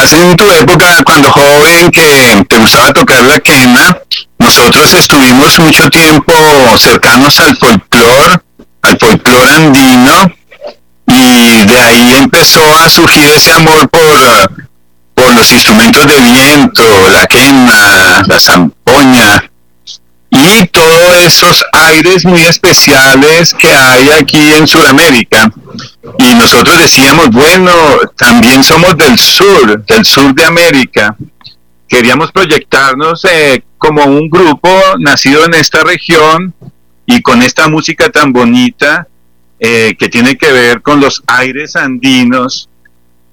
en tu época cuando joven que te gustaba tocar la quena, nosotros estuvimos mucho tiempo cercanos al folclore, al folclore andino, y de ahí empezó a surgir ese amor por, por los instrumentos de viento, la quena, la zampoña, y todos esos aires muy especiales que hay aquí en Sudamérica. Y nosotros decíamos, bueno, también somos del sur, del sur de América. Queríamos proyectarnos eh, como un grupo nacido en esta región y con esta música tan bonita eh, que tiene que ver con los aires andinos.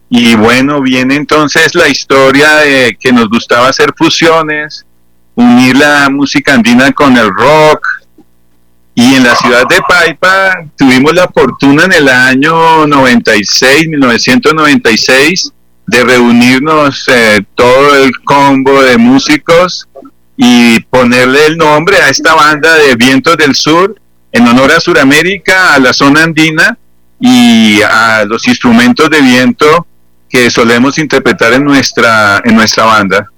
Y bueno, viene entonces la historia de que nos gustaba hacer fusiones, unir la música andina con el rock. Y en la ciudad de Paipa tuvimos la fortuna en el año 96, 1996, de reunirnos eh, todo el combo de músicos y ponerle el nombre a esta banda de Vientos del Sur en honor a Sudamérica, a la zona andina y a los instrumentos de viento que solemos interpretar en nuestra, en nuestra banda.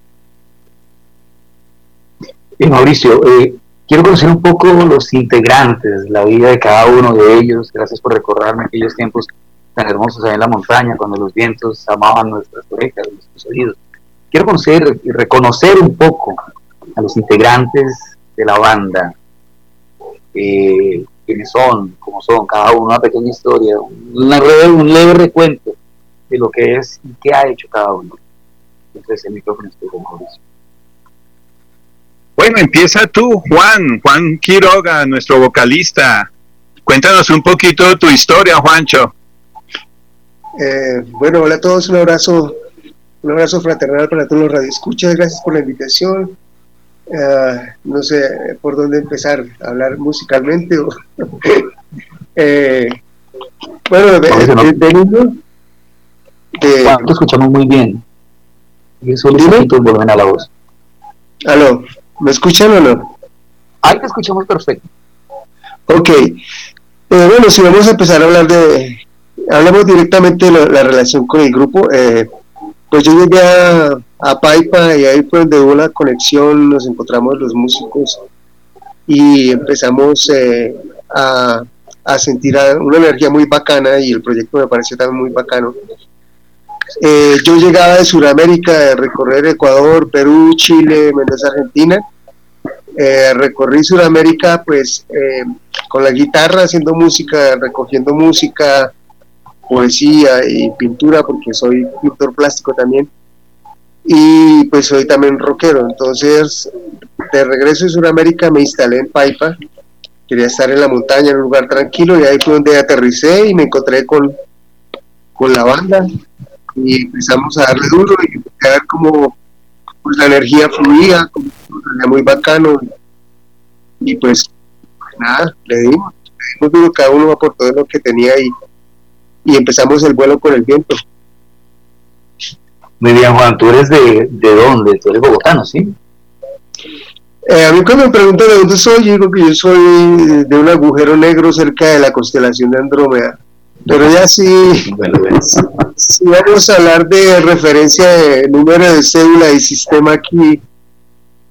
Y Mauricio, eh, quiero conocer un poco los integrantes, la vida de cada uno de ellos. Gracias por recordarme aquellos tiempos tan hermosos en la montaña, cuando los vientos amaban nuestras orejas, nuestros oídos. Quiero conocer y reconocer un poco a los integrantes de la banda, eh, quiénes son, cómo son, cada uno, una pequeña historia, una un leve recuento de lo que es y qué ha hecho cada uno. Entonces el micrófono estoy con Mauricio. Bueno, empieza tú, Juan, Juan Quiroga, nuestro vocalista. Cuéntanos un poquito tu historia, Juancho. Eh, bueno, hola a todos, un abrazo, un abrazo fraternal para todos los radioescuchas, gracias por la invitación. Eh, no sé por dónde empezar a hablar musicalmente. eh, bueno, de, de, de niño. Juan, te escuchamos muy bien. Y eso volumen a la voz. Aló. ¿Me escuchan o no? Ahí te escuchamos perfecto. Ok. Eh, bueno, si vamos a empezar a hablar de... Hablamos directamente de la, relación con el grupo. Eh, pues yo llegué a, a, Paipa y ahí fue donde hubo una conexión, nos encontramos los músicos y empezamos eh, a, a, sentir una energía muy bacana y el proyecto me pareció también muy bacano. Eh, yo llegaba de Sudamérica, de recorrer Ecuador, Perú, Chile, Mendoza, Argentina. Eh, recorrí Sudamérica pues eh, con la guitarra, haciendo música, recogiendo música, poesía y pintura, porque soy pintor plástico también. Y pues soy también rockero. Entonces, de regreso de Sudamérica me instalé en Paipa. Quería estar en la montaña, en un lugar tranquilo, y ahí fue donde aterricé y me encontré con, con la banda y empezamos a darle duro y a ver cómo pues, la energía fluía, como muy bacano y, pues nada, le dimos, le dimos duro, cada uno aportó lo que tenía y, y empezamos el vuelo con el viento. Muy bien, Juan, ¿tú eres de, de dónde? Tú eres bogotano, ¿sí? Eh, a mí cuando me preguntan de dónde soy, yo digo que yo soy de un agujero negro cerca de la constelación de Andrómeda. Pero ya sí, si vamos a hablar de referencia de número de cédula y sistema aquí,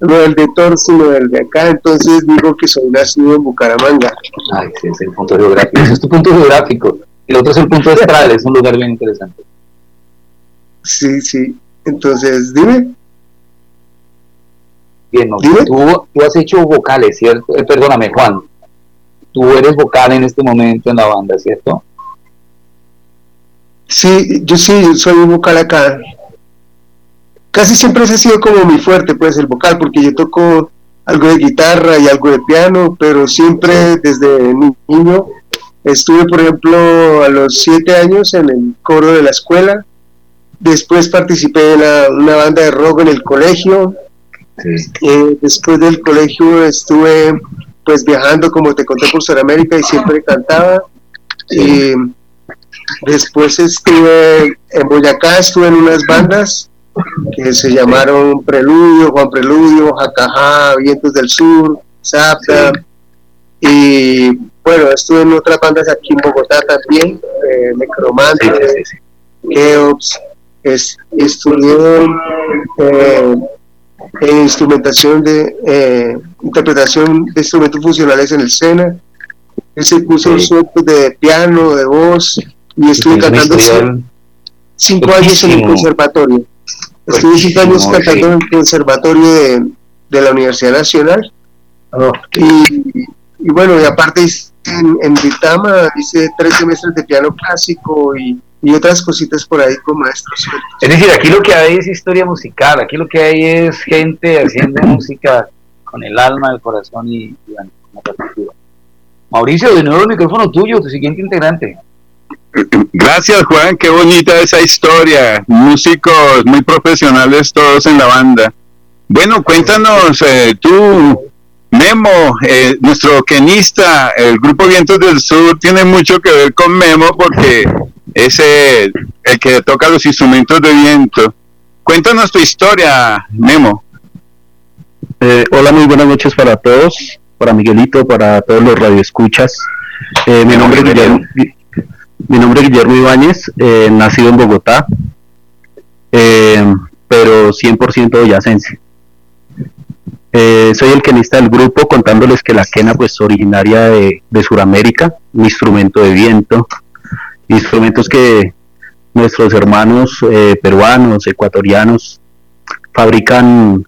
no el de Tor, sino el de acá, entonces digo que soy nacido en Bucaramanga. Ay, sí, es el punto geográfico. Ese es tu punto geográfico. El otro es el punto astral, es un lugar bien interesante. Sí, sí. Entonces, dime. Bien, no, Tú, tú, has hecho vocales, ¿cierto? Eh, perdóname, Juan. Tú eres vocal en este momento en la banda, ¿cierto? Sí, yo sí, soy un vocal acá. Casi siempre ese ha sido como mi fuerte, pues el vocal, porque yo toco algo de guitarra y algo de piano, pero siempre desde niño estuve, por ejemplo, a los siete años en el coro de la escuela. Después participé en una banda de rock en el colegio. Eh, después del colegio estuve pues viajando, como te conté, por Sudamérica y siempre cantaba. Eh, Después estuve en Boyacá, estuve en unas bandas que se llamaron Preludio, Juan Preludio, Jacajá, Vientos del Sur, Zapda. Y bueno, estuve en otras bandas aquí en Bogotá también, eh, Necromante, Keops, es, estudió eh, instrumentación de eh, interpretación de instrumentos funcionales en el SENA. Él se puso de piano, de voz y estuvo cantando cinco años en el conservatorio. Estuve cinco años cantando en el conservatorio de, de la Universidad Nacional. Y, y, bueno, y aparte en, en Vitama hice tres semestres de piano clásico y y otras cositas por ahí con maestros. Es decir, aquí lo que hay es historia musical, aquí lo que hay es gente haciendo música con el alma, el corazón y, y perspectiva. Mauricio, de nuevo el micrófono tuyo, tu siguiente integrante. Gracias Juan, qué bonita esa historia. Músicos muy profesionales todos en la banda. Bueno, cuéntanos eh, tú, Memo, eh, nuestro quenista, el grupo Vientos del Sur tiene mucho que ver con Memo porque es el, que toca los instrumentos de viento. Cuéntanos tu historia, Memo. Eh, hola, muy buenas noches para todos, para Miguelito, para todos los radioescuchas. Eh, mi, nombre es Guillermo, mi nombre es Guillermo Ibáñez, eh, nacido en Bogotá, eh, pero 100% boyacense. Eh, soy el quenista del grupo, contándoles que la quena, pues originaria de, de Sudamérica, un instrumento de viento, instrumentos que nuestros hermanos eh, peruanos, ecuatorianos, fabrican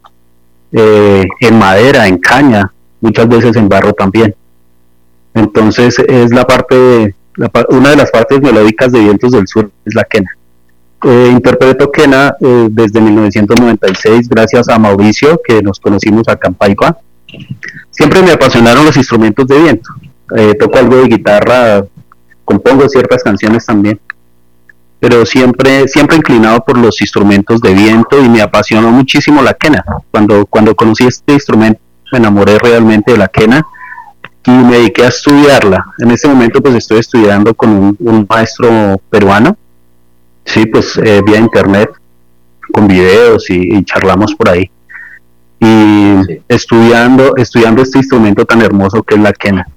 eh, en madera, en caña, muchas veces en barro también. Entonces es la parte, una de las partes melódicas de Vientos del Sur, es la quena. Eh, interpreto quena desde 1996 gracias a Mauricio, que nos conocimos acá en. Siempre me apasionaron los instrumentos de viento. toco algo de guitarra compongo ciertas canciones también, pero siempre, siempre inclinado por los instrumentos de viento y me apasionó muchísimo la quena. Cuando, cuando conocí este instrumento me enamoré realmente de la quena y me dediqué a estudiarla. En este momento pues estoy estudiando con un, maestro peruano, sí, pues eh, vía internet, con videos y, charlamos por ahí. Y estudiando, estudiando este instrumento tan hermoso que es la quena.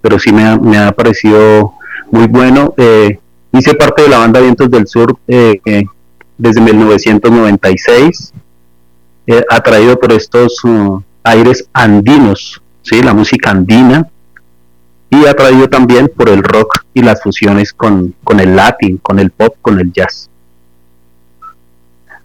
Pero sí me me ha parecido muy bueno. Eh, hice parte de la banda Vientos del Sur eh, eh, desde 1996, atraído por estos uh, aires andinos, ¿sí? la música andina, y atraído también por el rock y las fusiones con, con el latín, con el pop, con el jazz.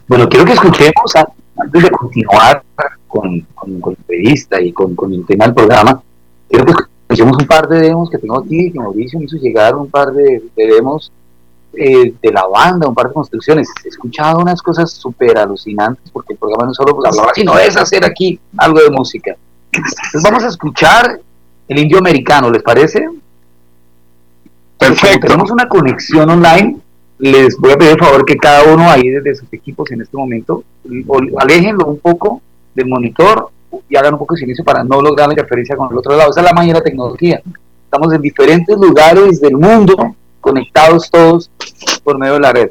Bueno, quiero que escuchemos, antes de continuar con, con, con la entrevista y con, con el tema del programa, quiero que hicimos un par de demos que tengo aquí, que Mauricio me hizo llegar un par de, demos eh, de la banda, un par de construcciones. He escuchado unas cosas súper alucinantes porque el programa no solo pues, hablaba, sino es hacer aquí algo de música. Entonces vamos a escuchar el indio americano, ¿les parece? Perfecto. tenemos una conexión online, les voy a pedir por favor que cada uno ahí desde sus equipos en este momento, aléjenlo un poco del monitor y hagan un poco de silencio para no lograr la interferencia con el otro lado. Esa es la magia de la tecnología. Estamos en diferentes lugares del mundo, conectados todos por medio de la red.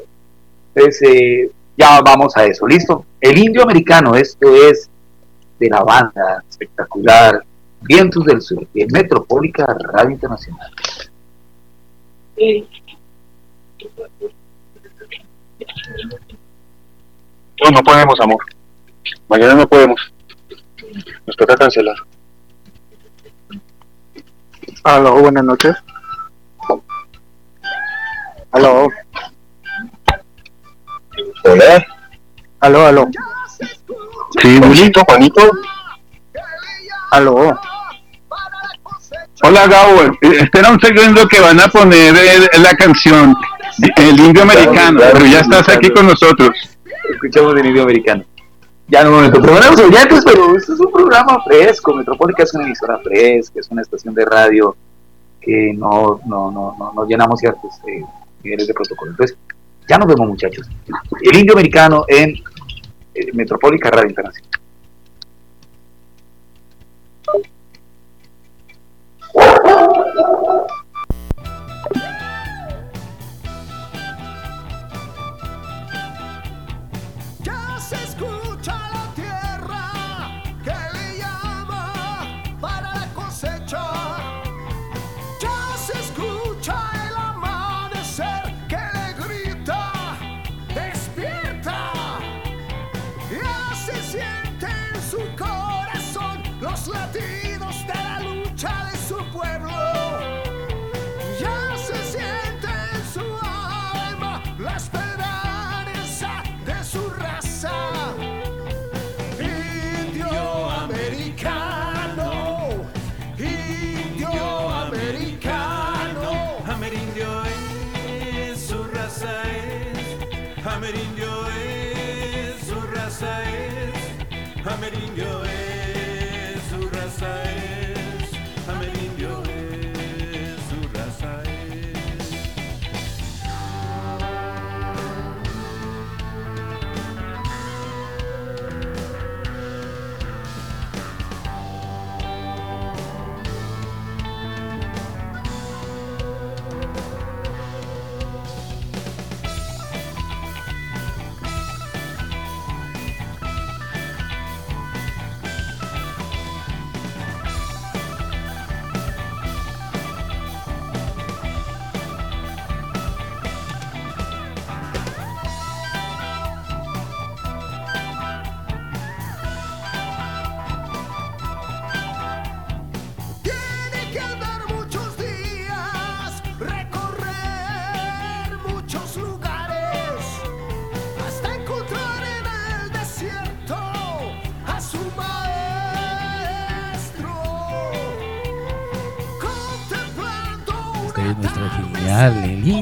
Entonces, eh, ya vamos a eso. ¿Listo? El indio americano, esto es de la banda espectacular Vientos del Sur, y en Metropólica Radio Internacional. No, no podemos, amor. Mañana no podemos. Nos toca cancelar. Aló, buenas noches. Aló. Hola. Aló, aló. Sí, Julito, Juanito. Aló. Hola, Gabo. Eh, espera un segundo que van a poner la canción El Indio Americano, pero ya estás aquí con nosotros. Escuchamos el Indio Americano ya no momento programas oyentes, pero esto es un programa fresco. Metropólica es una emisora fresca, es una estación de radio que no, no, no, no, llenamos ciertos eh, niveles de protocolo. Entonces, ya nos vemos, muchachos. El indio americano en eh, Metropólica Radio Internacional.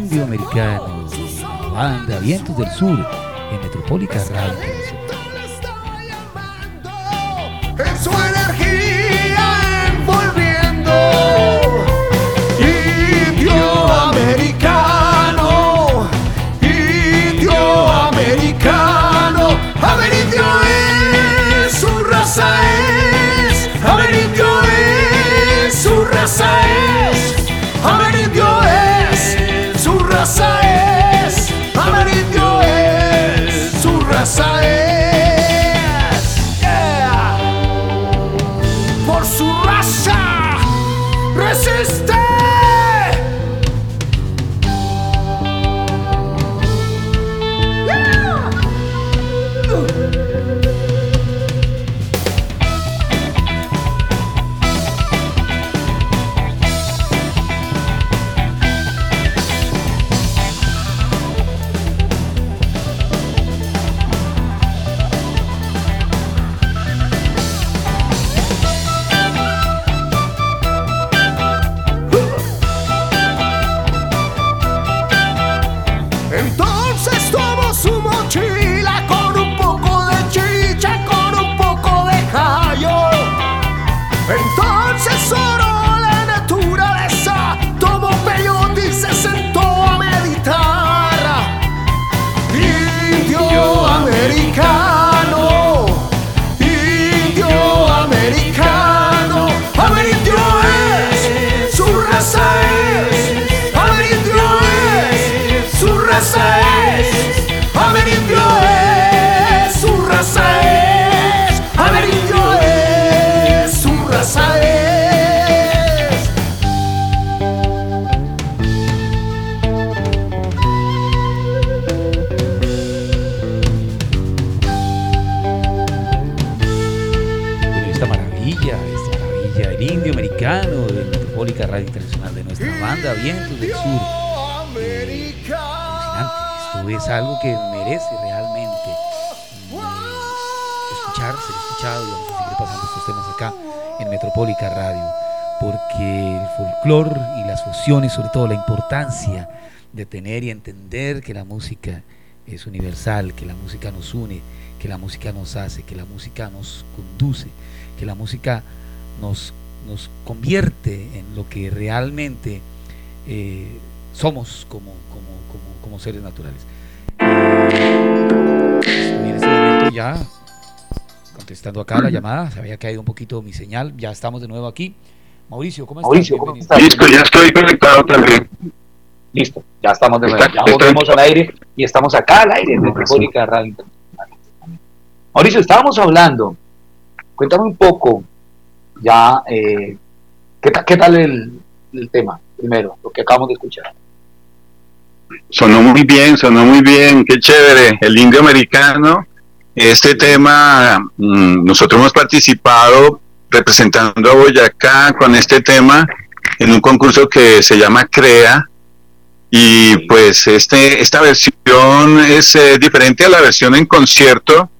Indio americano, banda Vientos del Sur, en Metropólica Radio y sobre todo la importancia de tener y entender que la música es universal, que la música nos une, que la música nos hace, que la música nos conduce, que la música nos, nos convierte en lo que realmente eh, somos como, como, seres naturales. estoy en este momento ya contestando acá la llamada, se había caído un poquito mi señal, ya estamos de nuevo aquí. Mauricio, ¿cómo estás? Listo, ya estoy conectado también. Listo, ya estamos de nuevo. Ya volvemos al aire y estamos acá al aire en República Radio Mauricio, estábamos hablando. Cuéntame un poco, ya, eh, ¿qué, ¿qué, tal el, el tema? Primero, lo que acabamos de escuchar. Sonó muy bien, sonó muy bien, qué chévere. El indio americano, este tema, mm, nosotros hemos participado representando a Boyacá con este tema en un concurso que se llama CREA y pues este esta versión es eh, diferente a la versión en concierto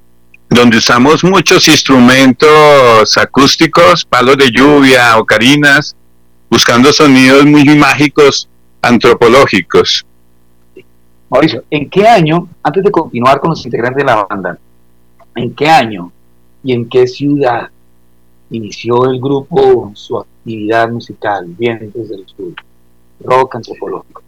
donde usamos muchos instrumentos acústicos, palos de lluvia, ocarinas, buscando sonidos muy mágicos antropológicos. Mauricio, ¿en qué año, antes de continuar con los integrantes de la banda, en qué año y en qué ciudad inició el grupo su actividad musical, Vientos del Sur, rock antropológico.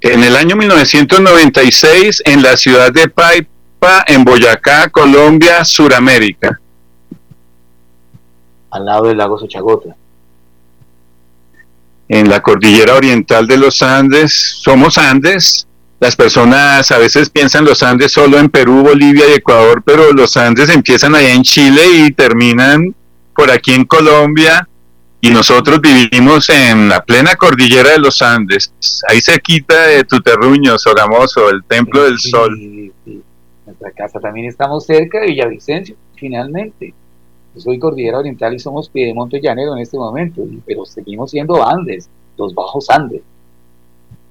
En el año 1996, en la ciudad de Paipa, en Boyacá, Colombia, Suramérica. Al lado del lago Sochagota. En la cordillera oriental de los Andes, somos Andes. Las personas a veces piensan los Andes solo en Perú, Bolivia y Ecuador, pero los Andes empiezan allá en Chile y terminan por aquí en Colombia y nosotros vivimos en la plena cordillera de los Andes, ahí se quita de Tuterruño, Sogamoso, el Templo del Sol. Nuestra casa también estamos cerca de Villavicencio, finalmente. Yo soy cordillera oriental y somos Piedemonte Llanero en este momento, pero seguimos siendo Andes, los bajos Andes.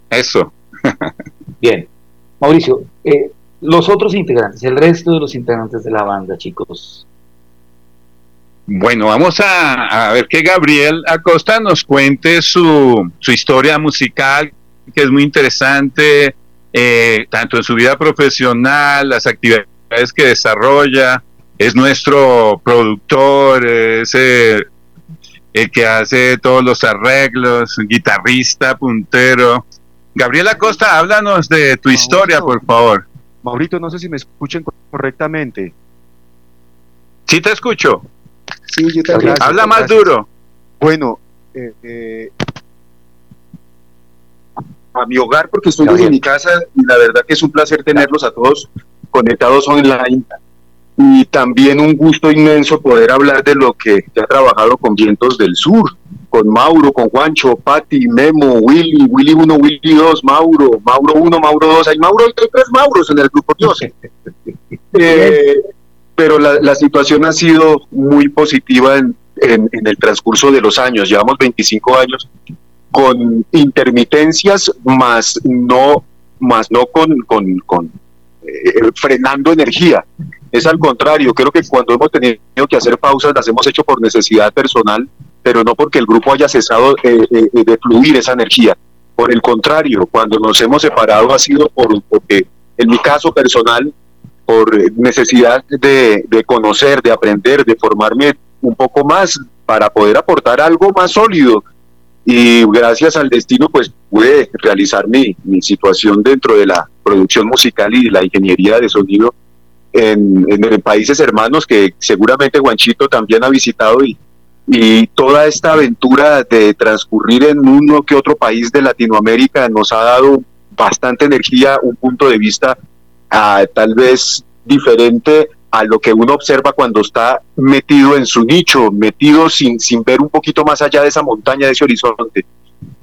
Eso. Bien, Mauricio, eh, los otros integrantes, el resto de los integrantes de la banda, chicos, bueno, vamos a, ver que Gabriel Acosta nos cuente su, su historia musical, que es muy interesante, eh, tanto en su vida profesional, las actividades que desarrolla, es nuestro productor, es eh, el que hace todos los arreglos, guitarrista, puntero. Gabriel Acosta, háblanos de tu historia, por favor. Maurito, no sé si me escuchen correctamente. Sí te escucho. Sí, yo también. Habla más duro. Bueno, eh, eh, a mi hogar, porque estoy en mi casa y la verdad que es un placer tenerlos a todos conectados online. Y también un gusto inmenso poder hablar de lo que ha trabajado con Vientos del Sur, con Mauro, con Juancho, Patti, Memo, Willy, Willy 1, Willy 2, Mauro, Mauro 1, Mauro 2. Hay Mauro, hay tres Mauros en el grupo Dios. eh, pero la, situación ha sido muy positiva en, el transcurso de los años. Llevamos 25 años con intermitencias, más no, más no con, con, eh, frenando energía. Es al contrario, creo que cuando hemos tenido que hacer pausas las hemos hecho por necesidad personal, pero no porque el grupo haya cesado eh, eh, de fluir esa energía. Por el contrario, cuando nos hemos separado ha sido por, porque en mi caso personal por necesidad de, conocer, de aprender, de formarme un poco más para poder aportar algo más sólido. Y gracias al destino, pues pude realizar mi, mi situación dentro de la producción musical y la ingeniería de sonido en, en, países hermanos que seguramente Guanchito también ha visitado y, y toda esta aventura de transcurrir en uno que otro país de Latinoamérica nos ha dado bastante energía, un punto de vista tal vez diferente a lo que uno observa cuando está metido en su nicho, metido sin, sin ver un poquito más allá de esa montaña, de ese horizonte.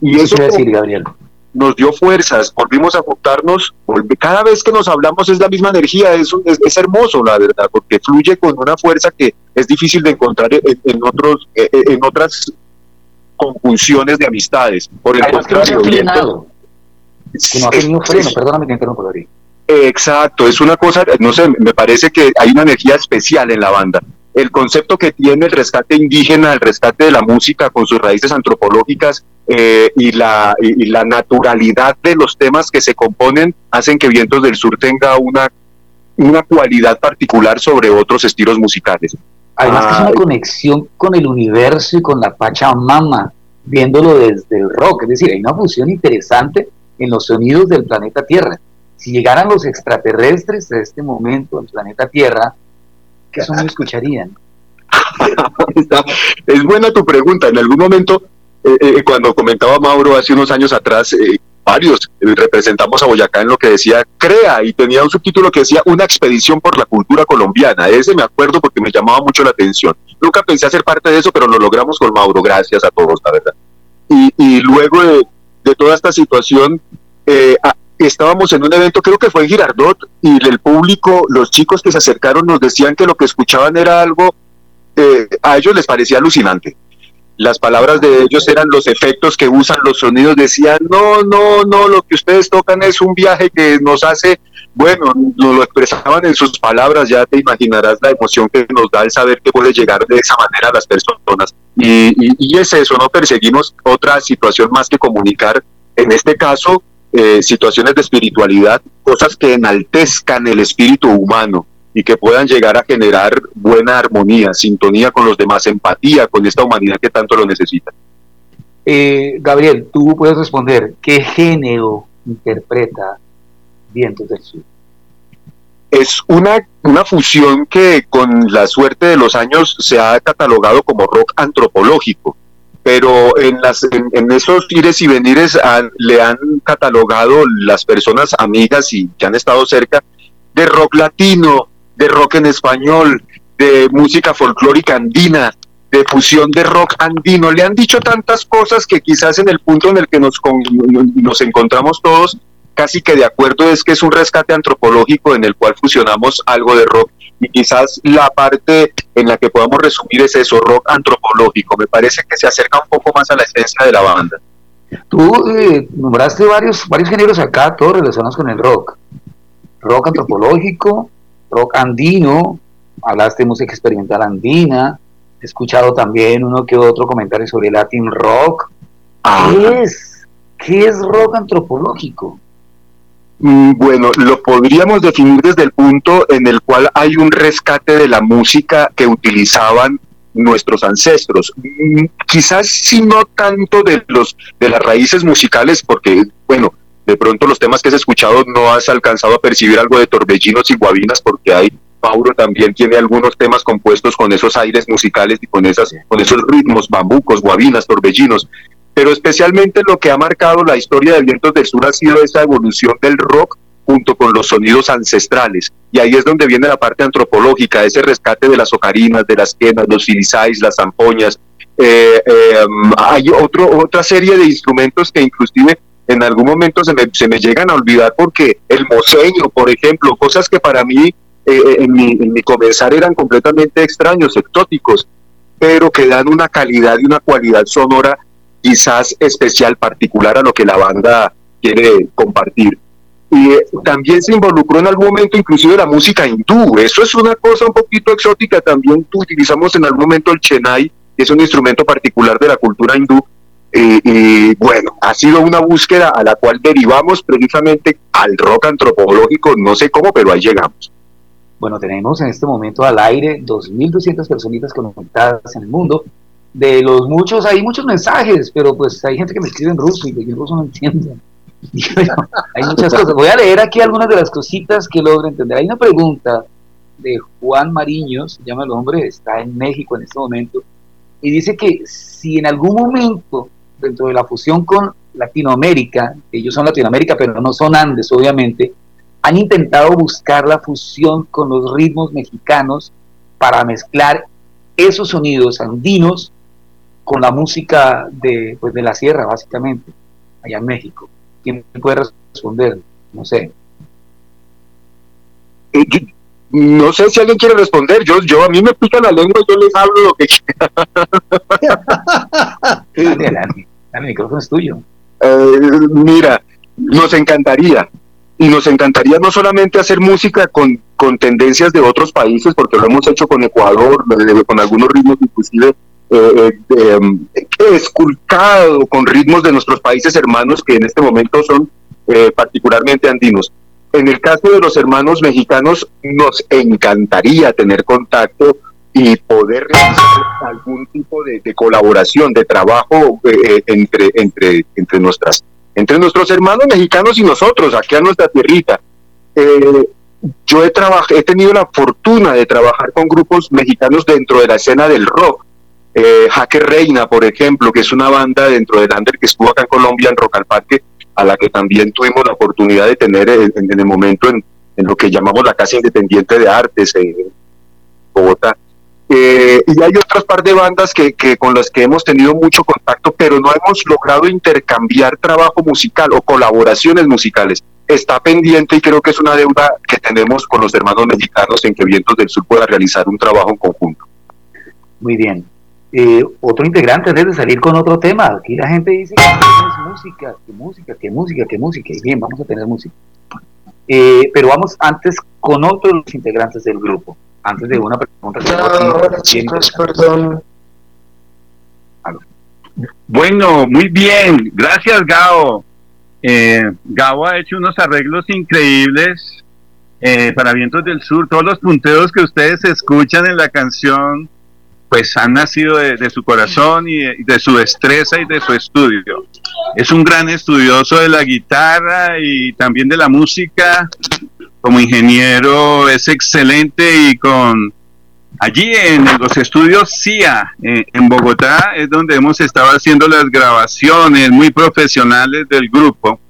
Y eso decir, Gabriel? Nos dio fuerzas, volvimos a juntarnos, cada vez que nos hablamos es la misma energía, es, es, hermoso la verdad, porque fluye con una fuerza que es difícil de encontrar en, otros, eh, eh, en otras conjunciones de amistades. Por el contrario, que no, ha tenido freno, perdóname que. Exacto, es una cosa, no sé, me parece que hay una energía especial en la banda. El concepto que tiene el rescate indígena, el rescate de la música con sus raíces antropológicas eh, y, la, y, la naturalidad de los temas que se componen hacen que Vientos del Sur tenga una, una cualidad particular sobre otros estilos musicales. Además que es una conexión con el universo y con la Pachamama, viéndolo desde el rock, es decir, hay una fusión interesante en los sonidos del planeta Tierra si llegaran los extraterrestres a este momento al planeta Tierra, ¿qué sonido escucharían? es buena tu pregunta. En algún momento, eh, eh, cuando comentaba Mauro hace unos años atrás, eh, varios representamos a Boyacá en lo que decía CREA y tenía un subtítulo que decía Una expedición por la cultura colombiana. Ese me acuerdo porque me llamaba mucho la atención. Nunca pensé hacer parte de eso, pero lo logramos con Mauro. Gracias a todos, la verdad. Y, luego de, toda esta situación, eh, estábamos en un evento, creo que fue en Girardot, y el público, los chicos que se acercaron nos decían que lo que escuchaban era algo, eh, a ellos les parecía alucinante. Las palabras de ellos eran los efectos que usan los sonidos, decían, no, no, no, lo que ustedes tocan es un viaje que nos hace, bueno, nos lo expresaban en sus palabras, ya te imaginarás la emoción que nos da el saber que puede llegar de esa manera a las personas. Y, y, y es eso, no perseguimos otra situación más que comunicar, en este caso, eh, situaciones de espiritualidad, cosas que enaltezcan el espíritu humano. y que puedan llegar a generar buena armonía, sintonía con los demás, empatía con esta humanidad que tanto lo necesita. Eh, Gabriel, tú puedes responder, ¿qué género interpreta Vientos del Sur? Es una, una fusión que con la suerte de los años se ha catalogado como rock antropológico, pero en, las, en, esos ires y venires le han catalogado las personas amigas y que han estado cerca de rock latino, de rock en español, de música folclórica andina, de fusión de rock andino. Le han dicho tantas cosas que quizás en el punto en el que nos, nos encontramos todos, casi que de acuerdo es que es un rescate antropológico en el cual fusionamos algo de rock y quizás la parte en la que podamos resumir es eso, rock antropológico. Me parece que se acerca un poco más a la esencia de la banda. Tú eh, nombraste varios, varios géneros acá, todos relacionados con el rock. Rock antropológico, rock andino, hablaste de música experimental andina, he escuchado también uno que otro comentario sobre Latin rock. Ah. ¿Qué es? ¿Qué es rock antropológico? Mm, bueno, lo podríamos definir desde el punto en el cual hay un rescate de la música que utilizaban nuestros ancestros. Mm, quizás si no tanto de los de las raíces musicales, porque bueno, de pronto los temas que has escuchado no has alcanzado a percibir algo de torbellinos y guabinas, porque hay Mauro también tiene algunos temas compuestos con esos aires musicales y con esas con esos ritmos bambucos, guabinas, torbellinos pero especialmente lo que ha marcado la historia de Vientos del Sur ha sido esa evolución del rock junto con los sonidos ancestrales. Y ahí es donde viene la parte antropológica, ese rescate de las ocarinas, de las quenas, los filisáis, las zampoñas. Eh, eh, hay otro, otra serie de instrumentos que inclusive en algún momento se me, se me llegan a olvidar porque el moseño, por ejemplo, cosas que para mí eh, en, mi, en mi comenzar eran completamente extraños, exóticos, pero que dan una calidad y una cualidad sonora quizás especial, particular a lo que la banda quiere compartir. Y eh, también se involucró en algún momento inclusive la música hindú. Eso es una cosa un poquito exótica. También utilizamos en algún momento el chenai, que es un instrumento particular de la cultura hindú. y bueno, ha sido una búsqueda a la cual derivamos precisamente al rock antropológico, no sé cómo, pero ahí llegamos. Bueno, tenemos en este momento al aire 2.200 personitas conectadas en el mundo de los muchos, hay muchos mensajes, pero pues hay gente que me escribe en ruso y yo en ruso no entiendo. hay muchas cosas. Voy a leer aquí algunas de las cositas que logro entender. Hay una pregunta de Juan Mariño, se llama el hombre, está en México en este momento, y dice que si en algún momento, dentro de la fusión con Latinoamérica, ellos son Latinoamérica, pero no son Andes, obviamente, han intentado buscar la fusión con los ritmos mexicanos para mezclar esos sonidos andinos con la música de, pues, de la sierra, básicamente, allá en México. ¿Quién puede responder? No sé. Eh, no sé si alguien quiere responder. Yo, yo a mí me pica la lengua yo les hablo lo que quiera. el micrófono es tuyo. Eh, mira, nos encantaría. Y nos encantaría no solamente hacer música con, con tendencias de otros países, porque lo hemos hecho con Ecuador, con algunos ritmos inclusive eh, eh, esculcado con ritmos de nuestros países hermanos que en este momento son eh, particularmente andinos. En el caso de los hermanos mexicanos, nos encantaría tener contacto y poder realizar algún tipo de, colaboración, de trabajo eh, entre, entre, entre, nuestras, entre nuestros hermanos mexicanos y nosotros, aquí a nuestra tierrita. yo he, he tenido la fortuna de trabajar con grupos mexicanos dentro de la escena del rock eh, Jaque Reina, por ejemplo, que es una banda dentro del Under que estuvo acá en Colombia, en Rock al Parque, a la que también tuvimos la oportunidad de tener en, el momento en, lo que llamamos la Casa Independiente de Artes en Bogotá. Eh, y hay otras par de bandas que, con las que hemos tenido mucho contacto, pero no hemos logrado intercambiar trabajo musical o colaboraciones musicales. Está pendiente y creo que es una deuda que tenemos con los hermanos mexicanos en que Vientos del Sur pueda realizar un trabajo en conjunto. Muy bien. Eh, otro integrante antes de salir con otro tema. Aquí la gente dice que es música, que música, que música, que música. Y bien, vamos a tener música. Eh, pero vamos antes con otros integrantes del grupo. Antes de una pregunta. chicos, perdón. Bueno, muy bien. Gracias, Gao. Eh, Gao ha hecho unos arreglos increíbles eh, para Vientos del Sur, todos los punteos que ustedes escuchan en la canción, pues han nacido de, su corazón y de, su destreza y de su estudio. Es un gran estudioso de la guitarra y también de la música. Como ingeniero es excelente y con allí en los estudios CIA eh, en Bogotá es donde hemos estado haciendo las grabaciones muy profesionales del grupo.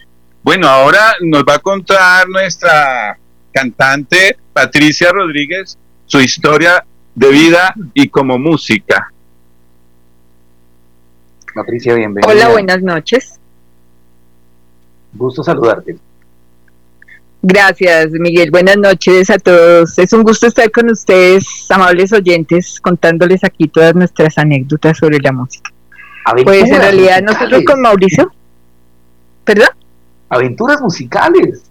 Bueno, ahora nos va a contar nuestra cantante Patricia Rodríguez su historia de vida y como música. Patricia, bienvenida. Hola, buenas noches. Gusto saludarte. Gracias, Miguel. Buenas noches a todos. Es un gusto estar con ustedes, amables oyentes, contándoles aquí todas nuestras anécdotas sobre la música. pues en realidad nosotros con Mauricio, ¿perdón? Aventuras musicales.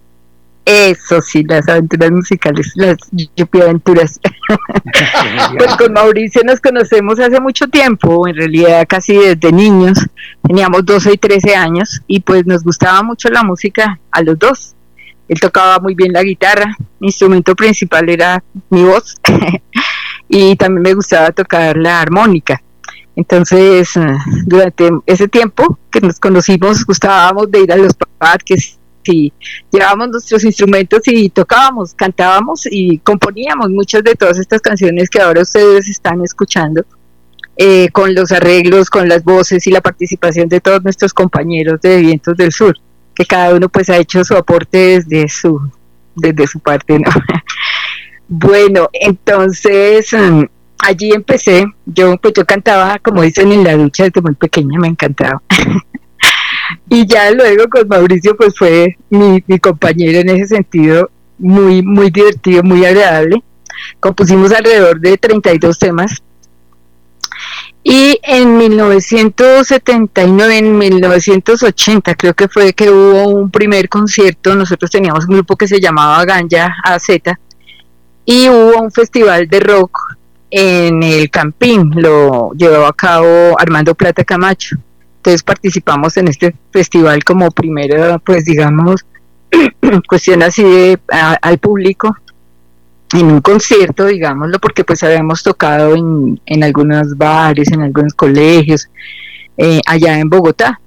Eso sí, las aventuras musicales, las Yupi aventuras. pues con Mauricio nos conocemos hace mucho tiempo, en realidad casi desde niños, teníamos 12 y 13 años y pues nos gustaba mucho la música a los dos. Él tocaba muy bien la guitarra, mi instrumento principal era mi voz y también me gustaba tocar la armónica. Entonces, eh, durante ese tiempo que nos conocimos, gustábamos de ir a los parques y llevábamos nuestros instrumentos y tocábamos, cantábamos y componíamos muchas de todas estas canciones que ahora ustedes están escuchando. Eh, con los arreglos, con las voces y la participación de todos nuestros compañeros de Vientos del Sur, que cada uno pues ha hecho su aporte desde su, desde su parte, ¿no? bueno, entonces mm, allí empecé, yo pues yo cantaba, como dicen en la ducha desde muy pequeña, me encantaba. y ya luego con Mauricio pues fue mi, compañero en ese sentido muy muy divertido, muy agradable. Compusimos alrededor de 32 temas y en 1979, en 1980 creo que fue que hubo un primer concierto, nosotros teníamos un grupo que se llamaba Ganja AZ y hubo un festival de rock en el Campín, lo llevó a cabo Armando Plata Camacho. Entonces participamos en este festival como primera, pues digamos, cuestión así de, al público, en un concierto, digámoslo, porque pues habíamos tocado en, en algunos bares, en algunos colegios, eh, allá en Bogotá.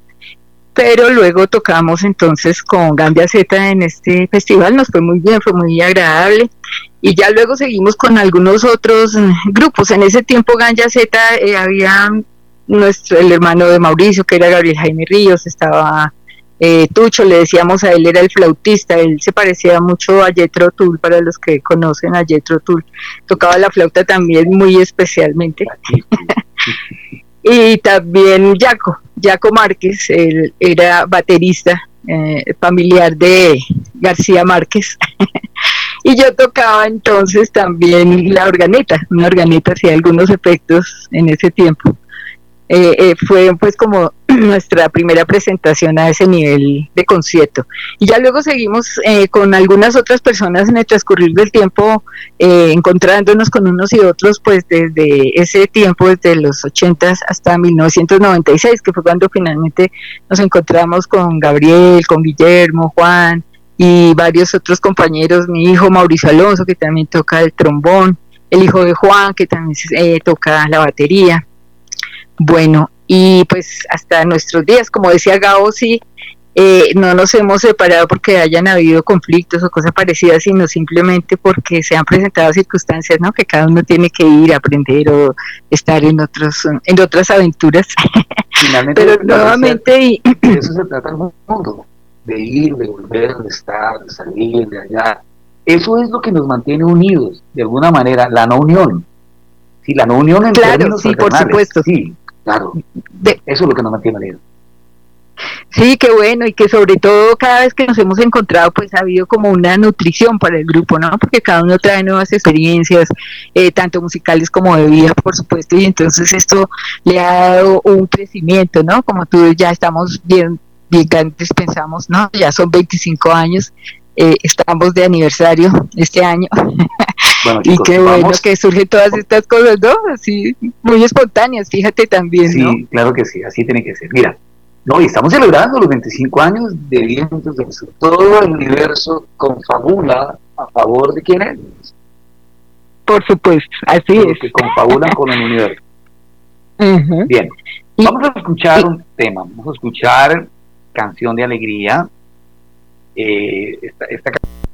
Pero luego tocamos entonces con Gambia Z en este festival, nos fue muy bien, fue muy agradable. Y ya luego seguimos con algunos otros grupos. En ese tiempo Gambia Z eh, había nuestro, el hermano de Mauricio, que era Gabriel Jaime Ríos, estaba eh, Tucho, le decíamos a él, era el flautista, él se parecía mucho a Jetro Tull, para los que conocen a Jetro Tull, tocaba la flauta también muy especialmente. y también Jaco, Jaco Márquez, él era baterista eh, familiar de García Márquez. y yo tocaba entonces también la organeta, una organeta hacía algunos efectos en ese tiempo. Eh, eh, fue pues como nuestra primera presentación a ese nivel de concierto. Y ya luego seguimos eh, con algunas otras personas en el transcurrir del tiempo, encontrándonos con unos y otros, pues desde ese tiempo, desde los 80 hasta 1996, que fue cuando finalmente nos encontramos con Gabriel, con Guillermo, Juan y varios otros compañeros, mi hijo Mauricio Alonso, que también toca el trombón, el hijo de Juan, que también toca la batería bueno, y pues hasta nuestros días, como decía Gabo, sí, eh, no nos hemos separado porque hayan habido conflictos o cosas parecidas, sino simplemente porque se han presentado circunstancias, ¿no? Que cada uno tiene que ir a aprender o estar en otros, en otras aventuras. Finalmente, Pero nuevamente y... de eso se trata el mundo, de ir, de volver, de estar, de salir, de allá. Eso es lo que nos mantiene unidos, de alguna manera, la no unión. Sí, la no unión en claro, sí, por supuesto. Sí, Claro, eso es lo que nos mantiene unidos. Sí, qué bueno y que sobre todo cada vez que nos hemos encontrado pues ha habido como una nutrición para el grupo, ¿no? Porque cada uno trae nuevas experiencias, eh, tanto musicales como de vida, por supuesto, y entonces esto le ha dado un crecimiento, ¿no? Como tú ya estamos bien, bien grandes, pensamos, ¿no? Ya son 25 años, eh, estamos de aniversario este año. Y qué bueno que surgen todas estas cosas, ¿no? Así, muy espontáneas, fíjate también. Sí, claro que sí, así tiene que ser. Mira, no, y estamos celebrando los 25 años de Vientos del Sur. Todo el universo confabula a favor de quién es. Por supuesto, así es. Que confabulan con el universo. Bien, vamos a escuchar un tema, vamos a escuchar canción de alegría. Eh, esta, esta canción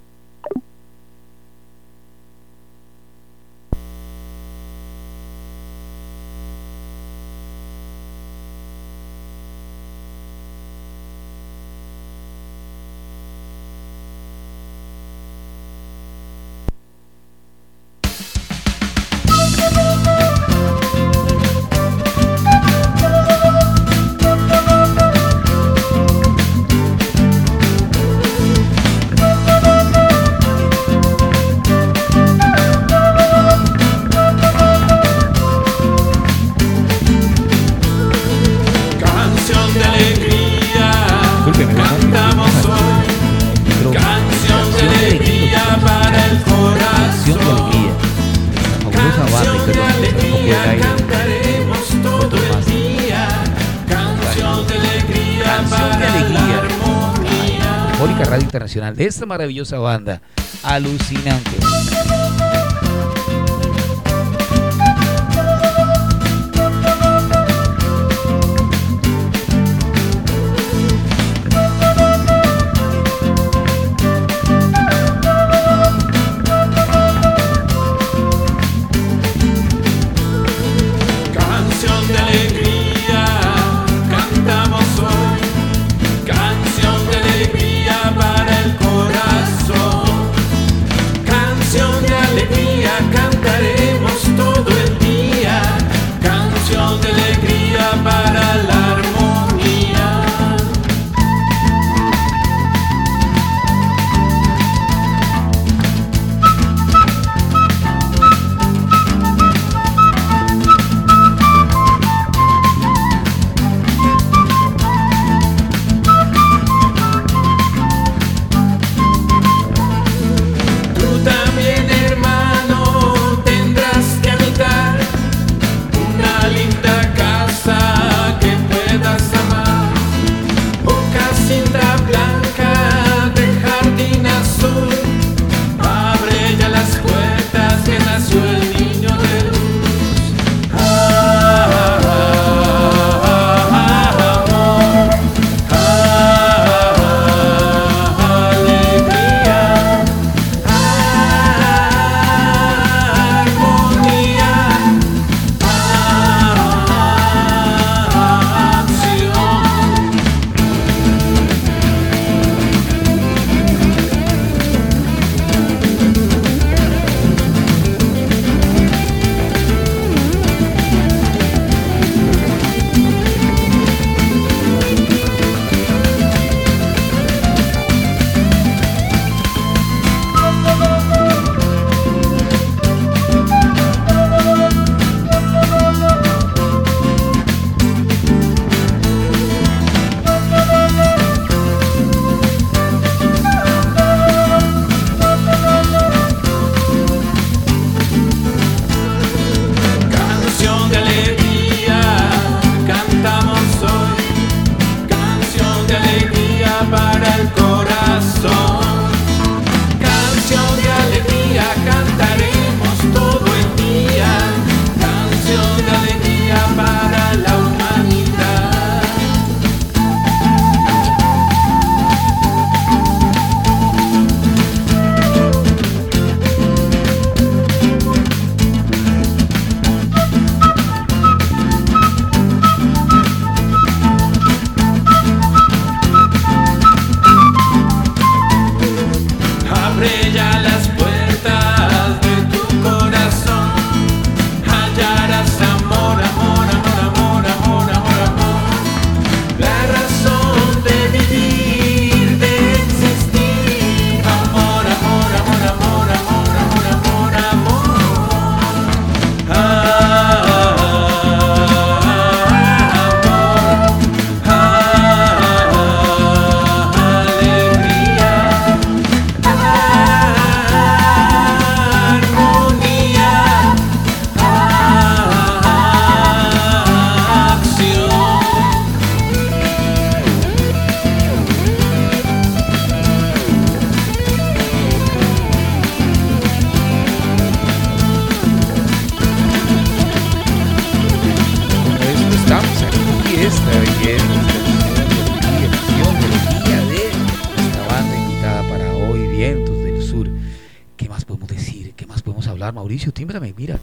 De esta maravillosa banda. Alucinante.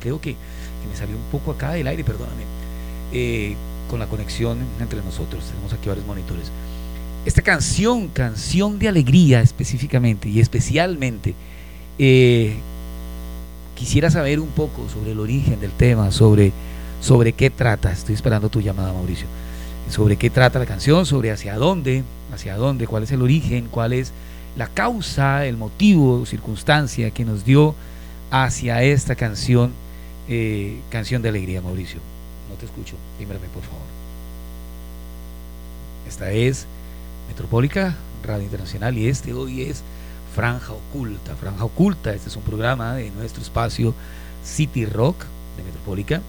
Creo que, me salió un poco acá del aire, perdóname, eh, con la conexión entre nosotros. Tenemos aquí varios monitores. Esta canción, canción de alegría específicamente y especialmente, eh, quisiera saber un poco sobre el origen del tema, sobre, sobre qué trata. Estoy esperando tu llamada, Mauricio. Sobre qué trata la canción, sobre hacia dónde, hacia dónde, cuál es el origen, cuál es la causa, el motivo, circunstancia que nos dio hacia esta canción, eh, canción de alegría, Mauricio. No te escucho, dímelo por favor. Esta es Metropólica, Radio Internacional, y este hoy es Franja Oculta. Franja Oculta, este es un programa de nuestro espacio City Rock de Metropólica.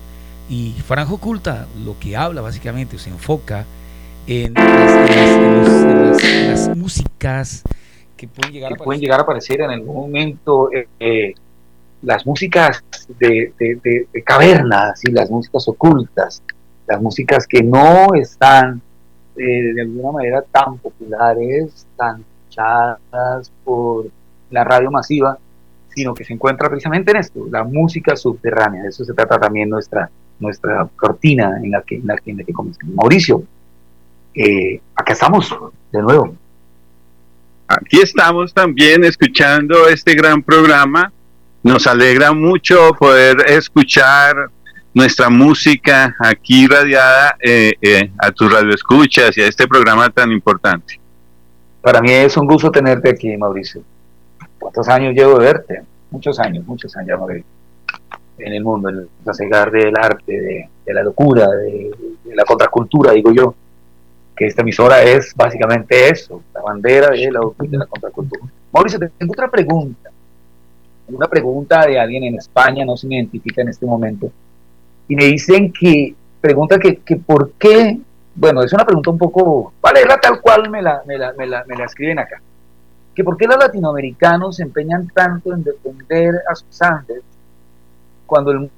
Y Franja Oculta lo que habla básicamente, se enfoca en las, músicas que pueden llegar, a, pueden llegar a aparecer en algún momento. Eh, eh, las músicas de, de, cavernas y las músicas ocultas, las músicas que no están eh, de alguna manera tan populares, tan escuchadas por la radio masiva, sino que se encuentra precisamente en esto, la música subterránea. De eso se trata también nuestra, nuestra cortina en la que, en la, que, comenzamos. Mauricio, eh, acá estamos de nuevo. Aquí estamos también escuchando este gran programa. Nos alegra mucho poder escuchar nuestra música aquí radiada eh, eh, a tus radioescuchas y a este programa tan importante. Para mí es un gusto tenerte aquí, Mauricio. ¿Cuántos años llevo de verte? Muchos años, muchos años, Mauricio. En el mundo, en el trasegar del arte, de, la locura, de, la contracultura, digo yo. Que esta emisora es básicamente eso, la bandera de la, de la contracultura. Mauricio, tengo otra pregunta. Una pregunta de alguien en España, no se me identifica en este momento y me dicen que, pregunta que, que por qué, bueno, es una pregunta un poco, vale, la tal cual me la, me la, me la, me la escriben acá, que por qué los latinoamericanos se empeñan tanto en defender a sus Andes cuando el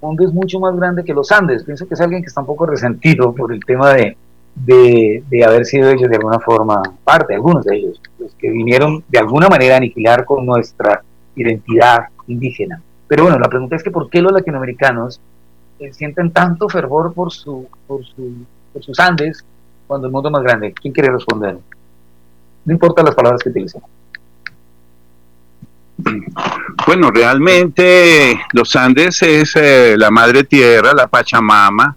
mundo es mucho más grande que los Andes. Pienso que es alguien que está un poco resentido por el tema de, de, de, haber sido ellos de alguna forma parte, algunos de ellos, los que vinieron de alguna manera a aniquilar con nuestra identidad indígena. Pero bueno, la pregunta es que ¿por qué los latinoamericanos sienten tanto fervor por, su, por, su, por sus Andes cuando el mundo es más grande? ¿Quién quiere responder? No importa las palabras que utilicen. Bueno, realmente los Andes es eh, la madre tierra, la Pachamama.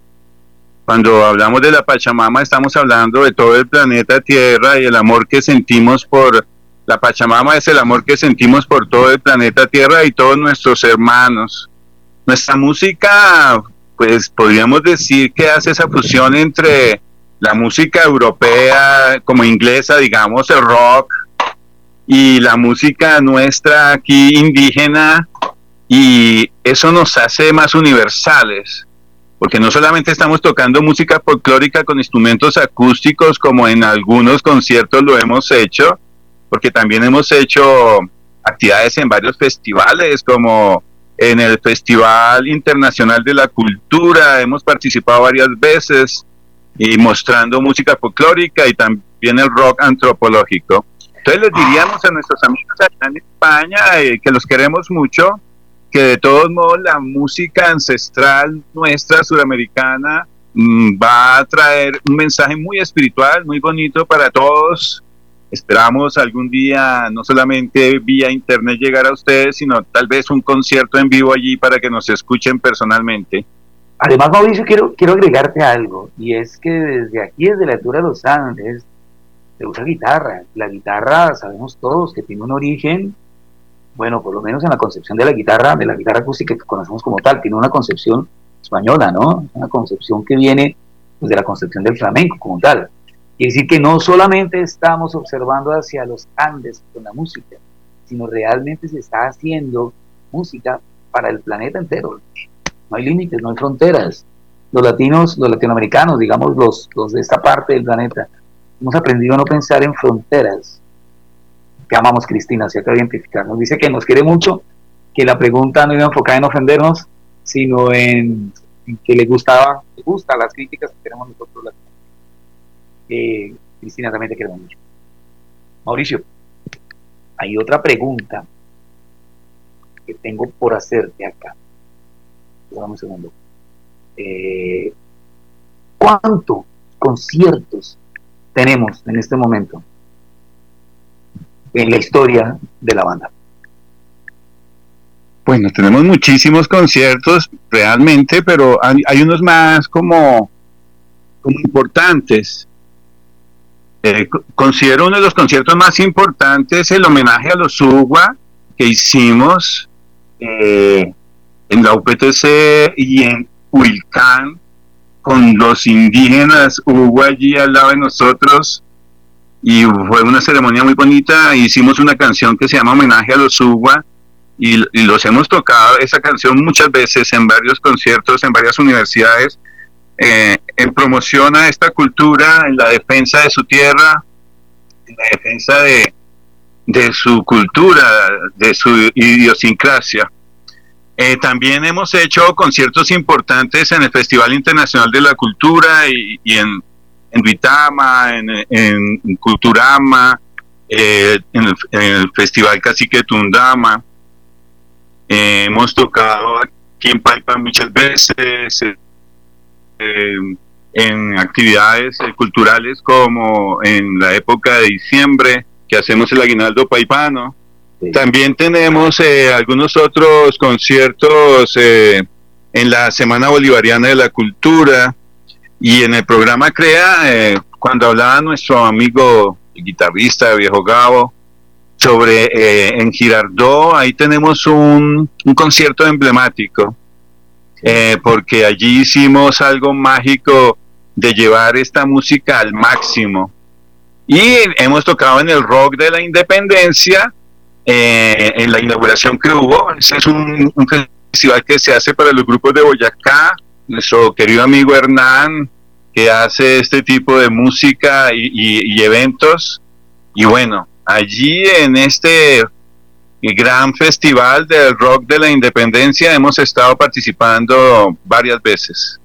Cuando hablamos de la Pachamama estamos hablando de todo el planeta Tierra y el amor que sentimos por la Pachamama es el amor que sentimos por todo el planeta Tierra y todos nuestros hermanos. Nuestra música, pues podríamos decir que hace esa fusión entre la música europea, como inglesa, digamos, el rock, y la música nuestra aquí indígena, y eso nos hace más universales, porque no solamente estamos tocando música folclórica con instrumentos acústicos, como en algunos conciertos lo hemos hecho, porque también hemos hecho actividades en varios festivales, como en el Festival Internacional de la Cultura, hemos participado varias veces y mostrando música folclórica y también el rock antropológico. Entonces les diríamos a nuestros amigos allá en España eh, que los queremos mucho, que de todos modos la música ancestral nuestra suramericana mm, va a traer un mensaje muy espiritual, muy bonito para todos Esperamos algún día no solamente vía internet llegar a ustedes, sino tal vez un concierto en vivo allí para que nos escuchen personalmente. Además, Mauricio, quiero, quiero agregarte algo, y es que desde aquí, desde la altura de los Andes, se usa guitarra. La guitarra, sabemos todos que tiene un origen, bueno, por lo menos en la concepción de la guitarra, de la guitarra acústica que conocemos como tal, tiene una concepción española, ¿no? Una concepción que viene pues, de la concepción del flamenco como tal. Quiere decir que no solamente estamos observando hacia los Andes con la música, sino realmente se está haciendo música para el planeta entero. No hay límites, no hay fronteras. Los latinos, los latinoamericanos, digamos los, los de esta parte del planeta, hemos aprendido a no pensar en fronteras. Te amamos, Cristina, de identificarnos. Dice que nos quiere mucho, que la pregunta no iba enfocada en ofendernos, sino en, que le gustaba, le gusta las críticas que tenemos nosotros latinos. Cristina también te quiero mucho. Mauricio, hay otra pregunta que tengo por hacerte acá. Dame un segundo. Eh, ¿Cuántos conciertos tenemos en este momento en la historia de la banda? Bueno, tenemos muchísimos conciertos realmente, pero hay, unos más como, importantes. Eh, considero uno de los conciertos más importantes el homenaje a los UGUA que hicimos eh, en la UPTC y en Huilcán con los indígenas UGUA allí al lado de nosotros y fue una ceremonia muy bonita. Hicimos una canción que se llama Homenaje a los UGUA y, los hemos tocado esa canción muchas veces en varios conciertos, en varias universidades, eh, en promoción a esta cultura, en la defensa de su tierra, en la defensa de, de su cultura, de su idiosincrasia. Eh, también hemos hecho conciertos importantes en el Festival Internacional de la Cultura y, en, en Vitama, en, Culturama, eh, en, el, en, el, Festival Cacique Tundama. Eh, hemos tocado aquí en Paipa muchas veces, eh, en actividades eh, culturales como en la época de diciembre, que hacemos el aguinaldo paipano. También tenemos algunos otros conciertos en la Semana Bolivariana de la Cultura y en el programa CREA, cuando hablaba nuestro amigo guitarrista Viejo Gabo, sobre eh, en Girardot, ahí tenemos un, concierto emblemático, eh, porque allí hicimos algo mágico de llevar esta música al máximo. Y hemos tocado en el rock de la independencia, eh, en la inauguración que hubo. Ese es un, festival que se hace para los grupos de Boyacá. Nuestro querido amigo Hernán, que hace este tipo de música y eventos. Y bueno, allí en este gran festival del rock de la independencia hemos estado participando varias veces.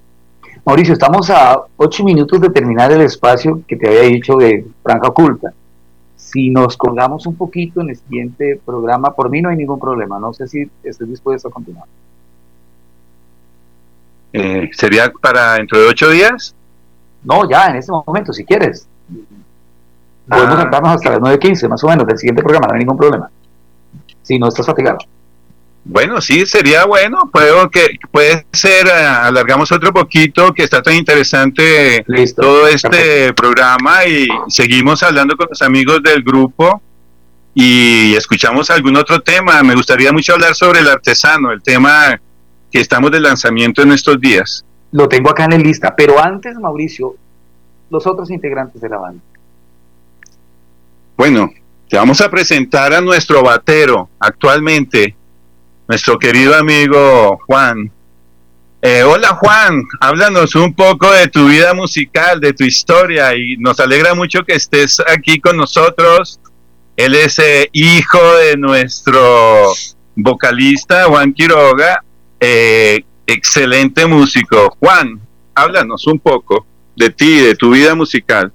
Mauricio, estamos a ocho minutos de terminar el espacio que te había dicho de Franja Oculta. Si nos colgamos un poquito en el siguiente programa, por mí no hay ningún problema. No sé si estés dispuesto a continuar. Eh, ¿Sería para dentro de ocho días? No, ya, en este momento, si quieres. Podemos ah. hasta las 9.15, más o menos, del siguiente programa, no hay ningún problema. Si no estás fatigado. Bueno, sí, sería bueno. Puedo que puede ser, eh, alargamos otro poquito, que está tan interesante todo este programa y seguimos hablando con los amigos del grupo y escuchamos algún otro tema. Me gustaría mucho hablar sobre el artesano, el tema que estamos de lanzamiento en estos días. Lo tengo acá en la lista, pero antes, Mauricio, los otros integrantes de la banda. Bueno, te vamos a presentar a nuestro batero actualmente, nuestro querido amigo Juan. Eh, hola Juan, háblanos un poco de tu vida musical, de tu historia y nos alegra mucho que estés aquí con nosotros. Él es eh, hijo de nuestro vocalista Juan Quiroga, eh, excelente músico. Juan, háblanos un poco de ti, de tu vida musical.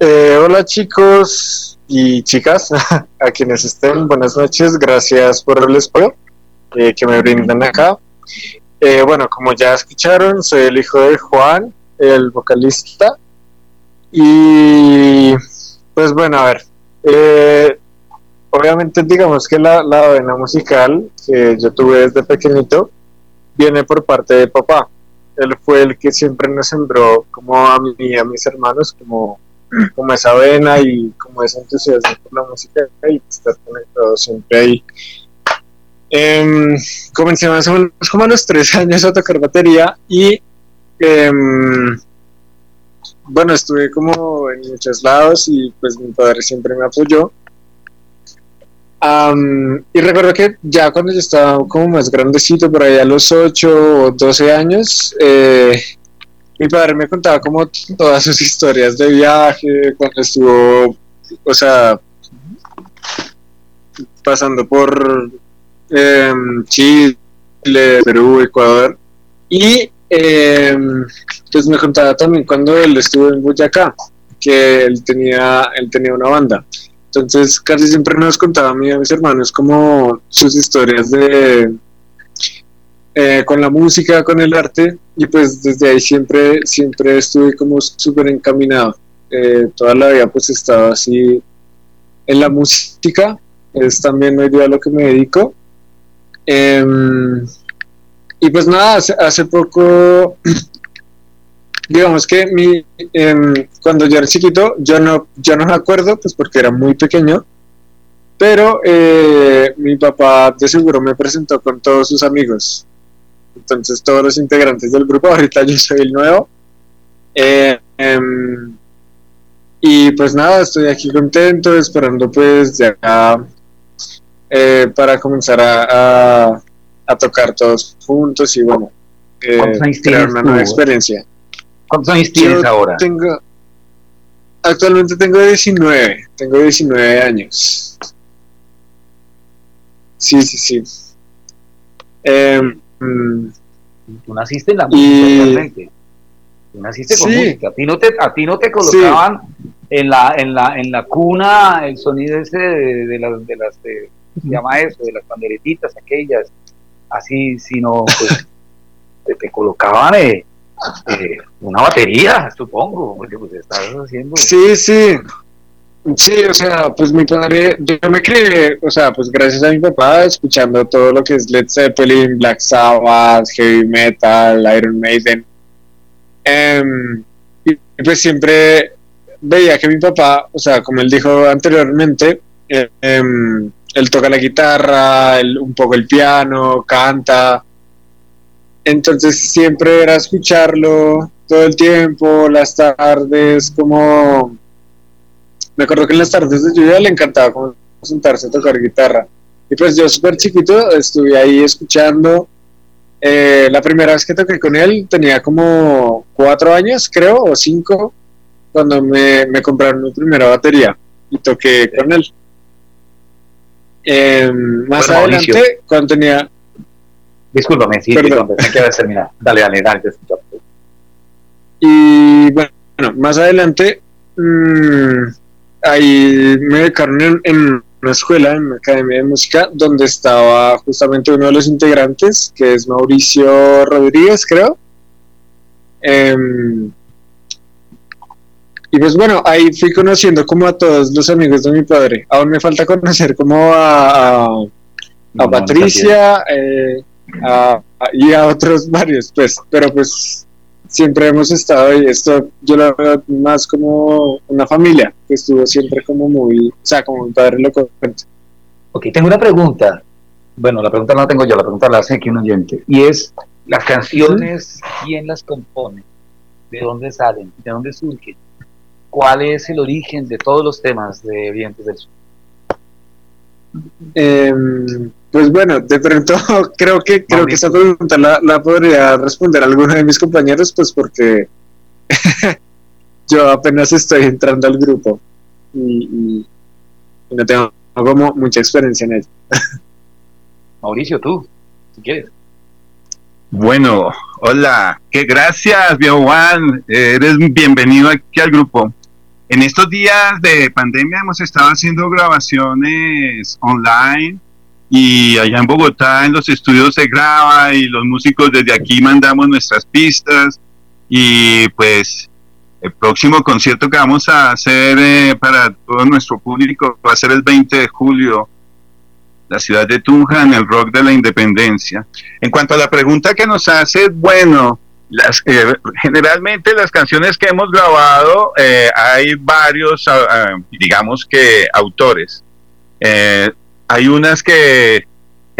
Eh, hola chicos y chicas, a quienes estén, buenas noches, gracias por el espacio eh, que me brindan acá. Eh, bueno, como ya escucharon, soy el hijo de Juan, el vocalista. Y pues bueno, a ver, obviamente digamos que la, la vena musical que yo tuve desde pequeñito viene por parte de papá. Él fue el que siempre nos sembró como a mí y a mis hermanos como como esa vena y como ese entusiasmo por la música y estar conectado siempre ahí. Eh, comencé más o menos como a los tres años a tocar batería y em, bueno, estuve como en muchos lados y pues mi padre siempre me apoyó. y recuerdo que ya cuando yo estaba como más grandecito, por ahí a los 8 o 12 años, eh, mi padre me contaba como todas sus historias de viaje, cuando estuvo, o sea, pasando por em, Chile, Perú, Ecuador. Y eh, me contaba también cuando él estuvo en Boyacá, que él tenía, él tenía una banda. Entonces casi siempre nos contaba a mí y a mis hermanos como sus historias de eh, con la música, con el arte y pues desde ahí siempre, siempre estuve como súper encaminado. Eh, toda la vida pues he estado así en la música, es también hoy día lo que me dedico. Em, y pues nada, hace, poco, digamos que mi, em, cuando yo era chiquito, yo no, yo no me acuerdo, pues porque era muy pequeño, pero eh, mi papá de seguro me presentó con todos sus amigos. Entonces todos los integrantes del grupo, ahorita yo soy el nuevo. Eh, em, y pues nada, estoy aquí contento, esperando pues ya eh, para comenzar a, a, tocar todos juntos y bueno, eh, crear una nueva experiencia. ¿Cuántos años tienes ahora? Tengo, actualmente tengo 19, tengo 19 años. Sí, sí, sí. Eh, Mm. Tú naciste en la música realmente. Tú naciste con música. A ti no te, a ti no te colocaban en la, en la, en la cuna el sonido ese de, las, de las, se llama eso? De las panderetitas aquellas, así, sino pues te, colocaban eh, eh, una batería, supongo, porque pues estás haciendo. Sí, sí. Sí, o sea, pues mi padre, yo me crié, o sea, pues gracias a mi papá, escuchando todo lo que es Led Zeppelin, Black Sabbath, Heavy Metal, Iron Maiden. Em, y pues siempre veía que mi papá, o sea, como él dijo anteriormente, em, él toca la guitarra, un poco el piano, canta. Entonces siempre era escucharlo todo el tiempo, las tardes, como me acuerdo que en las tardes de lluvia le encantaba como sentarse a tocar guitarra. Y pues yo súper chiquito estuve ahí escuchando. Eh, la primera vez que toqué con él tenía como cuatro años, creo, o cinco, cuando me, me compraron mi primera batería y toqué con él. Em, más adelante, cuando tenía... Discúlpame, sí, terminar. Dale, dale, dale, te Y bueno, más adelante... Mmm, ahí me becaron en, una escuela, en una academia de música, donde estaba justamente uno de los integrantes, que es Mauricio Rodríguez, creo. Em, y pues bueno, ahí fui conociendo como a todos los amigos de mi padre. Aún me falta conocer como a, a, Patricia eh, y a otros varios, pues, pero pues siempre hemos estado ahí. Esto yo lo veo más como una familia que estuvo siempre como muy, o sea, como mi padre lo cuenta. Ok, tengo una pregunta. Bueno, la pregunta no la tengo yo, la pregunta la hace aquí un oyente. Y es, las canciones, ¿quién las compone? ¿De dónde salen? ¿De dónde surgen? ¿Cuál es el origen de todos los temas de Vientes del Sur? Eh, pues bueno, de pronto creo que creo que esa pregunta la, podría responder alguno de mis compañeros, pues porque yo apenas estoy entrando al grupo y, no tengo como mucha experiencia en ello. Mauricio, tú, si quieres. Bueno, hola, qué gracias, viejo Juan, eres bienvenido aquí al grupo. En estos días de pandemia hemos estado haciendo grabaciones online y allá en Bogotá en los estudios se graba y los músicos desde aquí mandamos nuestras pistas y pues el próximo concierto que vamos a hacer eh, para todo nuestro público va a ser el 20 de julio la ciudad de Tunja en el rock de la independencia. En cuanto a la pregunta que nos hace, bueno, las, eh, generalmente las canciones que hemos grabado eh, hay varios, ah, ah, digamos que autores. Eh, hay unas que,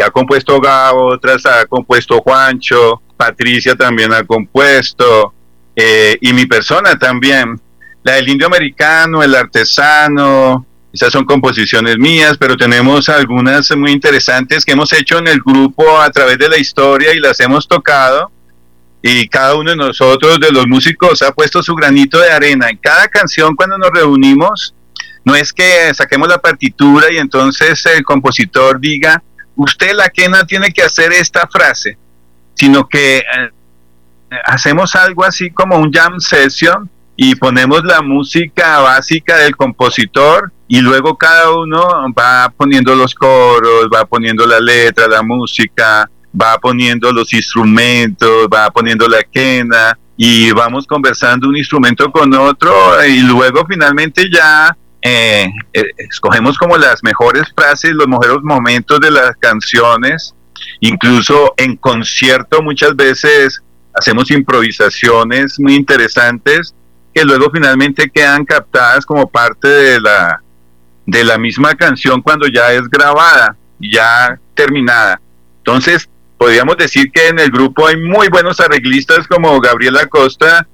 ha compuesto Gabo, otras ha compuesto Juancho, Patricia también ha compuesto, eh, y mi persona también. La del indio americano, el artesano, esas son composiciones mías, pero tenemos algunas muy interesantes que hemos hecho en el grupo a través de la historia y las hemos tocado. Y cada uno de nosotros, de los músicos, ha puesto su granito de arena. En cada canción, cuando nos reunimos, no es que saquemos la partitura y entonces el compositor diga, usted la quena tiene que hacer esta frase, sino que eh, hacemos algo así como un jam session y ponemos la música básica del compositor y luego cada uno va poniendo los coros, va poniendo la letra, la música, va poniendo los instrumentos, va poniendo la quena y vamos conversando un instrumento con otro y luego finalmente ya eh, eh, escogemos como las mejores frases, los mejores momentos de las canciones, incluso en concierto muchas veces hacemos improvisaciones muy interesantes que luego finalmente quedan captadas como parte de la de la misma canción cuando ya es grabada, ya terminada. Entonces, podríamos decir que en el grupo hay muy buenos arreglistas como Gabriela Costa,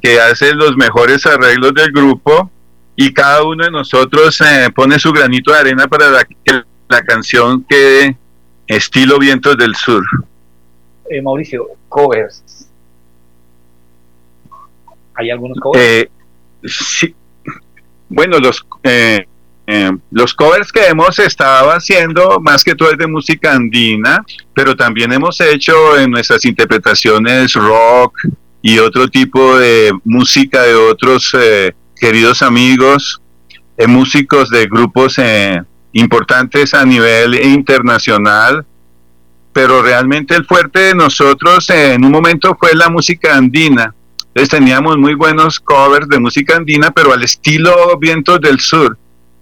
que hace los mejores arreglos del grupo, y cada uno de nosotros eh, pone su granito de arena para que la canción quede estilo Vientos del Sur. Eh, Mauricio, covers. ¿Hay algunos covers? Eh, sí. Bueno, los eh, eh, los covers que hemos estado haciendo, más que todo es de música andina, pero también hemos hecho en nuestras interpretaciones rock y otro tipo de música de otros eh, queridos amigos, eh, músicos de grupos importantes a nivel internacional. Pero realmente el fuerte de nosotros en un momento fue la música andina. Entonces teníamos muy buenos covers de música andina, pero al estilo Vientos del Sur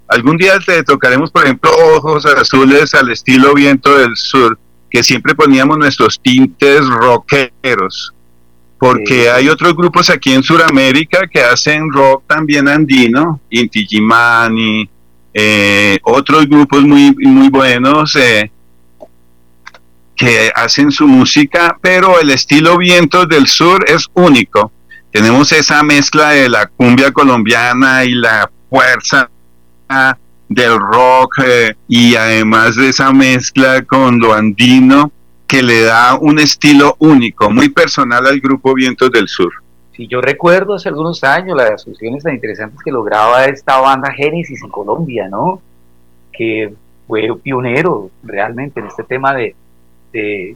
Algún día te tocaremos, por ejemplo, Ojos Azules al estilo Viento del Sur, que siempre poníamos nuestros tintes rockeros, porque hay otros grupos aquí en Sudamérica que hacen rock también andino, Inti Gimani, eh, otros grupos muy, muy buenos eh, que hacen su música, pero el estilo Vientos del Sur es único. Tenemos esa mezcla de la cumbia colombiana y la fuerza del rock eh, y además de esa mezcla con lo andino que le da un estilo único, muy personal al grupo Vientos del Sur. Si yo recuerdo hace algunos años las fusiones tan interesantes que lograba esta banda Génesis en Colombia, ¿no? Que fue pionero realmente en este tema de,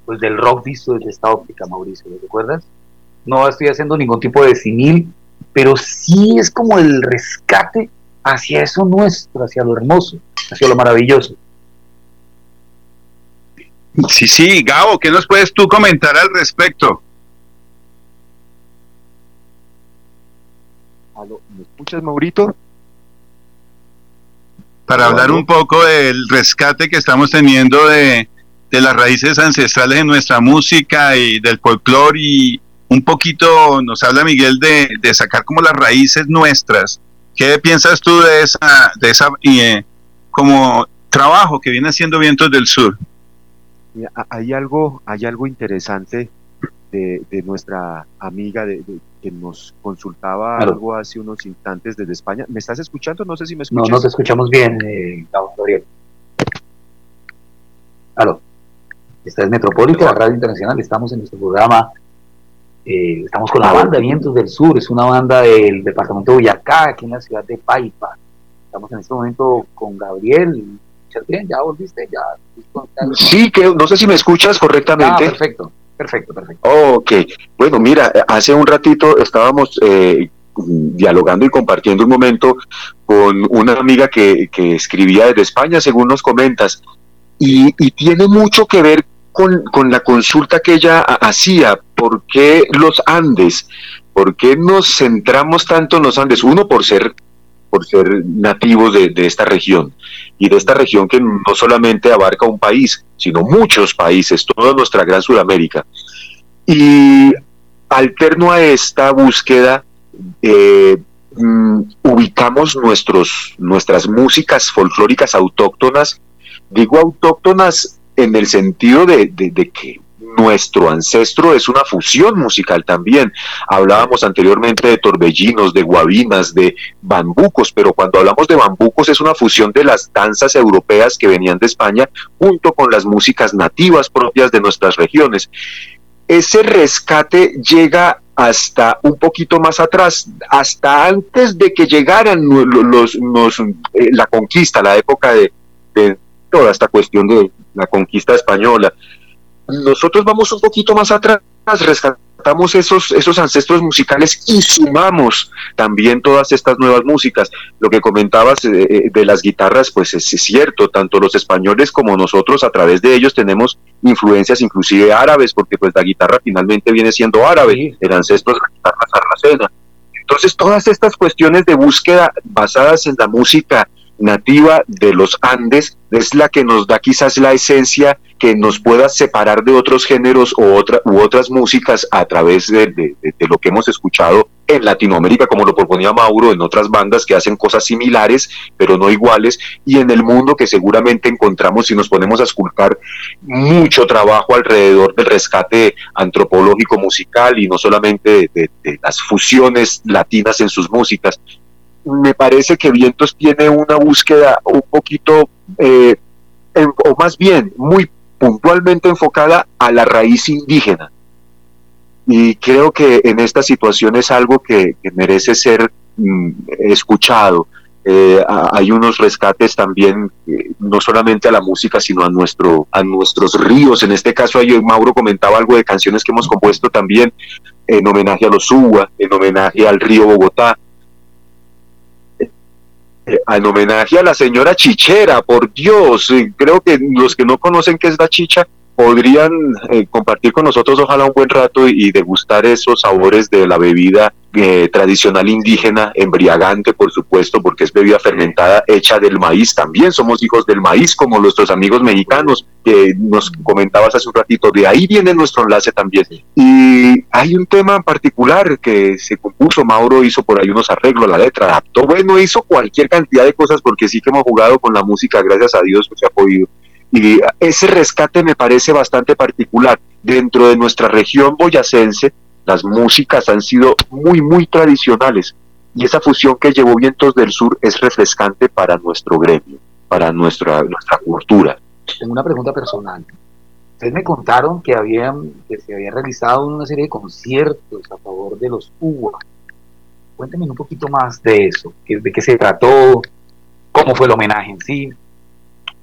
pues del rock visto desde esta óptica, Mauricio, ¿lo recuerdas? No estoy haciendo ningún tipo de simil, pero sí es como el rescate hacia eso nuestro, hacia lo hermoso, hacia lo maravilloso. Sí, sí, Gabo, ¿qué nos puedes tú comentar al respecto? ¿Me escuchas, Maurito? Para hablar un poco del rescate que estamos teniendo de, de las raíces ancestrales de nuestra música y del folclore y un poquito nos habla Miguel de, de sacar como las raíces nuestras ¿Qué piensas tú de esa, de esa eh, como trabajo que viene haciendo Vientos del Sur? Hay algo, hay algo interesante de, nuestra amiga de, que nos consultaba algo hace unos instantes desde España. ¿Me estás escuchando? No sé si me escuchas. No, no te escuchamos bien, eh, Gabriel. Aló. Esta es Metropólica, Radio Internacional. Estamos en nuestro programa eh, estamos con la banda Vientos del Sur, es una banda del departamento de Boyacá, aquí en la ciudad de Paipa. Estamos en este momento con Gabriel. Bien, ya volviste, ya. Sí, que no sé si me escuchas correctamente. Ah, perfecto, perfecto, perfecto. ok, bueno, mira, hace un ratito estábamos eh, dialogando y compartiendo un momento con una amiga que, que escribía desde España, según nos comentas, y, y tiene mucho que ver con, con la consulta que ella hacía, ¿por qué los Andes? ¿Por qué nos centramos tanto en los Andes? Uno, por ser por ser nativos de, de, esta región y de esta región que no solamente abarca un país, sino muchos países, toda nuestra gran Sudamérica. Y alterno a esta búsqueda, eh, mm, ubicamos nuestros, nuestras músicas folclóricas autóctonas, digo autóctonas en el sentido de, de, que nuestro ancestro es una fusión musical también. Hablábamos anteriormente de torbellinos, de guabinas, de bambucos, pero cuando hablamos de bambucos es una fusión de las danzas europeas que venían de España junto con las músicas nativas propias de nuestras regiones. Ese rescate llega hasta un poquito más atrás, hasta antes de que llegaran los, eh, la conquista, la época de toda esta cuestión de la conquista española. Nosotros vamos un poquito más atrás, rescatamos esos, esos ancestros musicales y sumamos también todas estas nuevas músicas. Lo que comentabas eh, eh, de las guitarras, pues es, cierto, tanto los españoles como nosotros a través de ellos tenemos influencias inclusive árabes, porque pues la guitarra finalmente viene siendo árabe, el ancestro de la guitarra sarracena. Entonces todas estas cuestiones de búsqueda basadas en la música nativa de los Andes es la que nos da quizás la esencia que nos pueda separar de otros géneros u otras músicas a través de, lo que hemos escuchado en Latinoamérica, como lo proponía Mauro, en otras bandas que hacen cosas similares, pero no iguales, y en el mundo que seguramente encontramos si nos ponemos a esculcar mucho trabajo alrededor del rescate antropológico musical y no solamente de las fusiones latinas en sus músicas, me parece que Vientos tiene una búsqueda un poquito, eh, o más bien muy puntualmente enfocada a la raíz indígena. Y creo que en esta situación es algo que, merece ser mm, escuchado. Eh, hay unos rescates también, eh, no solamente a la música, sino a, nuestro, a nuestros ríos. En este caso, Mauro comentaba algo de canciones que hemos compuesto también en homenaje a los Uwa, en homenaje al río Bogotá, en homenaje a la señora Chichera, por Dios, creo que los que no conocen qué es la chicha podrían eh, compartir con nosotros ojalá un buen rato y, degustar esos sabores de la bebida eh, tradicional indígena, embriagante por supuesto, porque es bebida fermentada hecha del maíz. También somos hijos del maíz como nuestros amigos mexicanos que nos comentabas hace un ratito. De ahí viene nuestro enlace también. Y hay un tema en particular que se compuso, Mauro hizo por ahí unos arreglos, la letra adaptó, bueno, hizo cualquier cantidad de cosas porque sí que hemos jugado con la música, gracias a Dios, se ha podido. Y ese rescate me parece bastante particular. Dentro de nuestra región boyacense, las músicas han sido muy, muy tradicionales. Y esa fusión que llevó Vientos del Sur es refrescante para nuestro gremio, para nuestra, nuestra cultura. Tengo una pregunta personal. Ustedes me contaron que, habían, que se había realizado una serie de conciertos a favor de los UBA. Cuéntenme un poquito más de eso, de qué se trató, cómo fue el homenaje en sí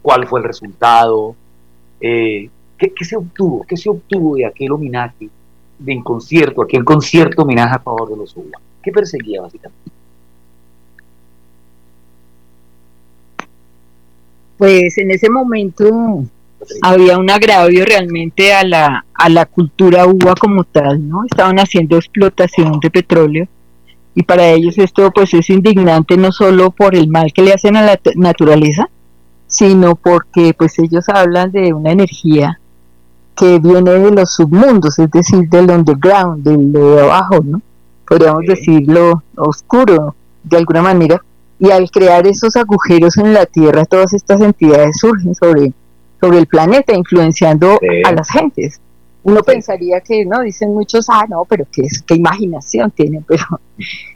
cuál fue el resultado, eh, ¿qué, se obtuvo, qué se obtuvo de aquel homenaje, de concierto, aquel concierto homenaje a favor de los UBA, ¿qué perseguía básicamente? Pues en ese momento había un agravio realmente a la, a la cultura uva como tal, ¿no? Estaban haciendo explotación de petróleo y para ellos esto pues es indignante no solo por el mal que le hacen a la naturaleza, sino porque pues ellos hablan de una energía que viene de los submundos, es decir, del underground, del de abajo, ¿no? Podríamos decirlo oscuro, de alguna manera, y al crear esos agujeros en la Tierra, todas estas entidades surgen sobre, sobre el planeta, influenciando a las gentes. Uno pensaría que, no, dicen muchos, ah, no, pero qué, qué imaginación tienen, pero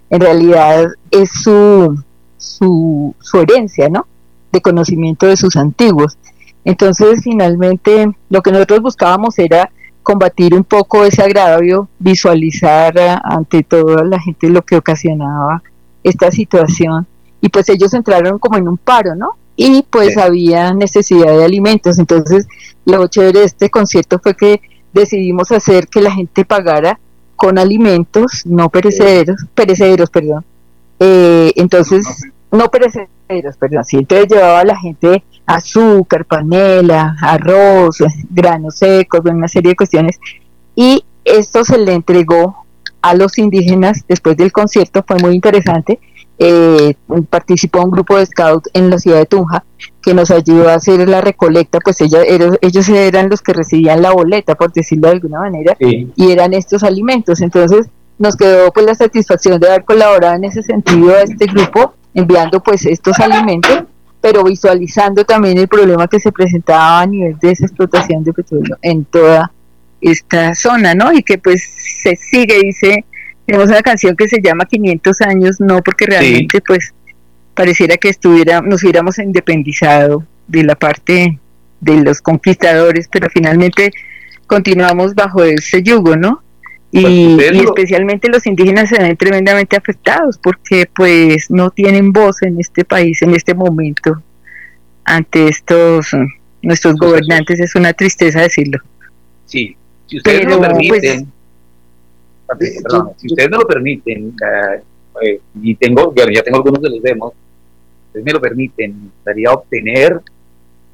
en realidad es su, su, su herencia, ¿no? De conocimiento de sus antiguos. Entonces, finalmente, lo que nosotros buscábamos era combatir un poco ese agravio, visualizar ante toda la gente lo que ocasionaba esta situación. Y pues ellos entraron como en un paro, ¿no? Y pues había necesidad de alimentos. Entonces, lo chévere de este concierto fue que decidimos hacer que la gente pagara con alimentos no perecederos, perecederos, perdón. Eh, entonces, no perecederos, perdón, sí, entonces llevaba a la gente azúcar, panela, arroz, granos secos, una serie de cuestiones, y esto se le entregó a los indígenas después del concierto, fue muy interesante, eh, participó un grupo de scouts en la ciudad de Tunja que nos ayudó a hacer la recolecta, pues ella, ellos eran los que recibían la boleta, por decirlo de alguna manera, y eran estos alimentos, entonces nos quedó pues la satisfacción de haber colaborado en ese sentido a este grupo enviando pues estos alimentos, pero visualizando también el problema que se presentaba a nivel de esa explotación de petróleo en toda esta zona, ¿no? Y que pues se sigue, dice, tenemos una canción que se llama 500 años, no porque realmente pues pareciera que estuviera, nos hubiéramos independizado de la parte de los conquistadores, pero finalmente continuamos bajo ese yugo, ¿no? Pues, y, especialmente los indígenas se ven tremendamente afectados porque pues no tienen voz en este país en este momento ante estos nuestros gobernantes. Es una tristeza decirlo. Sí si ustedes Pero, pues, si ustedes me lo permiten, eh, y tengo, ya tengo algunos de los demos, ustedes me lo permiten, gustaría obtener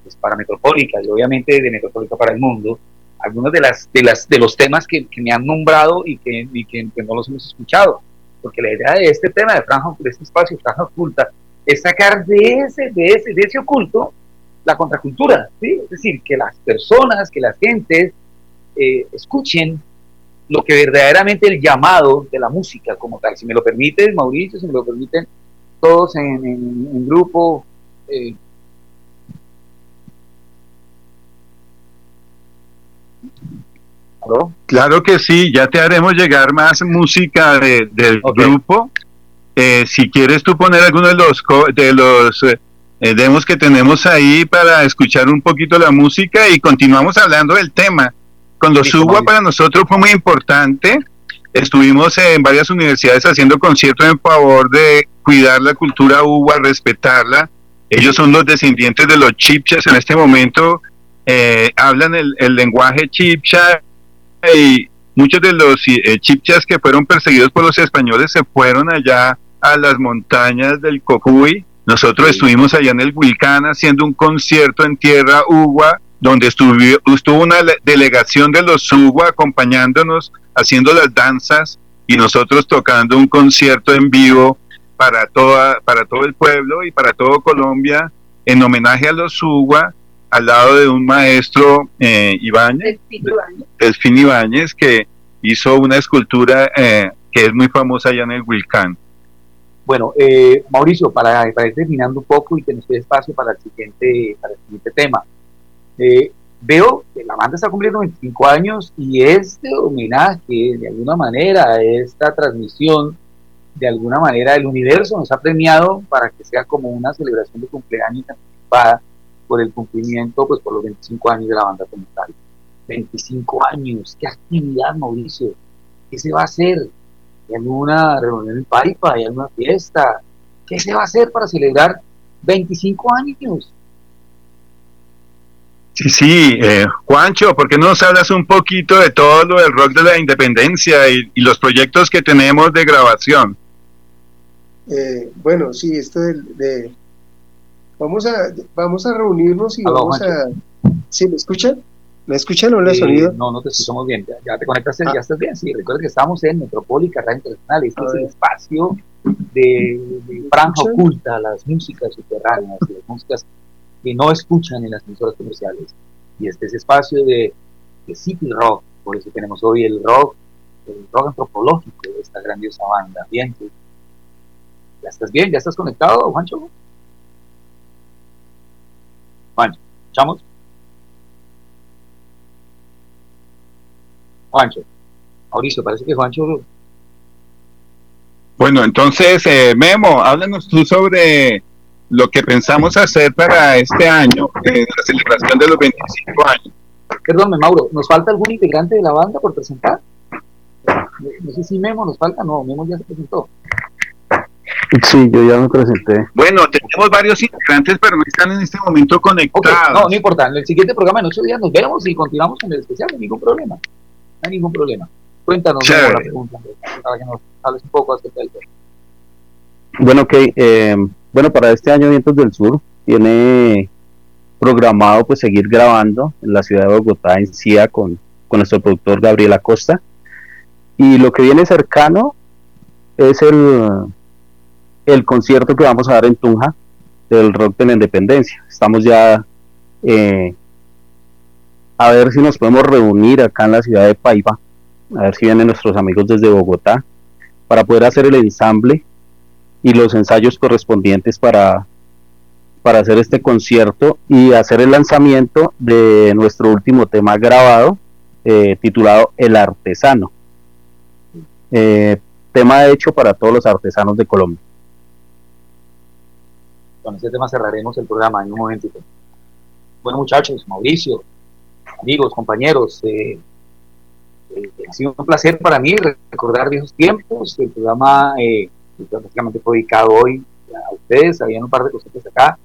pues, para Metropólica y obviamente de Metropólica para el mundo, algunos de las de las de los temas que, me han nombrado y que, y que, no los hemos escuchado porque la idea de este tema de franja de este espacio franja oculta es sacar de ese de ese de ese oculto la contracultura ¿sí? es decir que las personas que las gentes eh, escuchen lo que verdaderamente el llamado de la música como tal si me lo permite Mauricio si me lo permiten todos en, en, grupo eh, Claro que sí, ya te haremos llegar más música del grupo. Eh, si quieres tú poner alguno de los de los eh, demos que tenemos ahí para escuchar un poquito la música y continuamos hablando del tema. Con los para nosotros fue muy importante. Estuvimos en varias universidades haciendo conciertos en favor de cuidar la cultura UBA, respetarla. Ellos son los descendientes de los chipchas en este momento. Eh, hablan el, el lenguaje chipcha y muchos de los eh, chipchas que fueron perseguidos por los españoles se fueron allá a las montañas del Cocuy. Nosotros estuvimos allá en el Vulcán haciendo un concierto en tierra Ugua, donde estuvo, estuvo una delegación de los Ugua acompañándonos, haciendo las danzas y nosotros tocando un concierto en vivo para, toda, para todo el pueblo y para todo Colombia en homenaje a los Ugua al lado de un maestro eh, Ibáñez, Delfín Ibáñez, que hizo una escultura eh, que es muy famosa allá en el Wilcán. Bueno, eh, Mauricio, para, para, ir terminando un poco y que nos quede espacio para el siguiente, para el siguiente tema. Eh, veo que la banda está cumpliendo 25 años y este homenaje, de alguna manera, esta transmisión, de alguna manera, el universo nos ha premiado para que sea como una celebración de cumpleaños anticipada por el cumplimiento, pues por los 25 años de la banda como tal. 25 años, qué actividad, Mauricio, ¿qué se va a hacer? ¿Hay alguna reunión en Paipa? ¿Hay alguna fiesta? ¿Qué se va a hacer para celebrar 25 años? Sí, sí, eh, Juancho, ¿por qué no nos hablas un poquito de todo lo del rock de la independencia y, los proyectos que tenemos de grabación? Eh, bueno, sí, esto de, Vamos a, vamos a reunirnos y vamos a... ¿Sí me escuchan? ¿Me escuchan o no el sonido? No, no te escuchamos bien. Ya, te conectaste, ya ah. estás bien. Sí, recuerda que estamos en Metropólica Radio Internacional. Este es el espacio de, franja oculta, las músicas subterráneas, las músicas que no escuchan en las emisoras comerciales. Y este es espacio de, de City Rock. Por eso tenemos hoy el rock, el rock antropológico de esta grandiosa banda. Bien, ¿ya estás bien? ¿Ya estás conectado, Juancho? Juancho, ¿escuchamos? Juancho. Mauricio, parece que Juancho. Bueno, entonces, eh, Memo, háblanos tú sobre lo que pensamos hacer para este año, en la celebración de los 25 años. Perdón, Mauro, ¿nos falta algún integrante de la banda por presentar? No sé si Memo nos falta, no, Memo ya se presentó. Sí, yo ya me presenté. Bueno, tenemos varios integrantes, pero no están en este momento conectados. no, no importa. En el siguiente programa, en ocho días, nos vemos y continuamos con el especial. No hay ningún problema. No hay ningún problema. Cuéntanos la pregunta, para que nos hables un poco acerca del tema. Bueno, ok. Eh, bueno, para este año Vientos del Sur tiene programado pues seguir grabando en la ciudad de Bogotá, en CIA, con, con nuestro productor Gabriel Acosta. Y lo que viene cercano es el el concierto que vamos a dar en Tunja del Rock de la Independencia. Estamos ya eh, a ver si nos podemos reunir acá en la ciudad de Paiva, a ver si vienen nuestros amigos desde Bogotá, para poder hacer el ensamble y los ensayos correspondientes para, para hacer este concierto y hacer el lanzamiento de nuestro último tema grabado, eh, titulado El Artesano. Eh, tema hecho para todos los artesanos de Colombia con este tema cerraremos el programa en un momentito. Bueno, muchachos, Mauricio, amigos, compañeros, eh, eh, ha sido un placer para mí recordar viejos tiempos. El programa eh, prácticamente fue dedicado hoy a ustedes, había un par de cositas acá.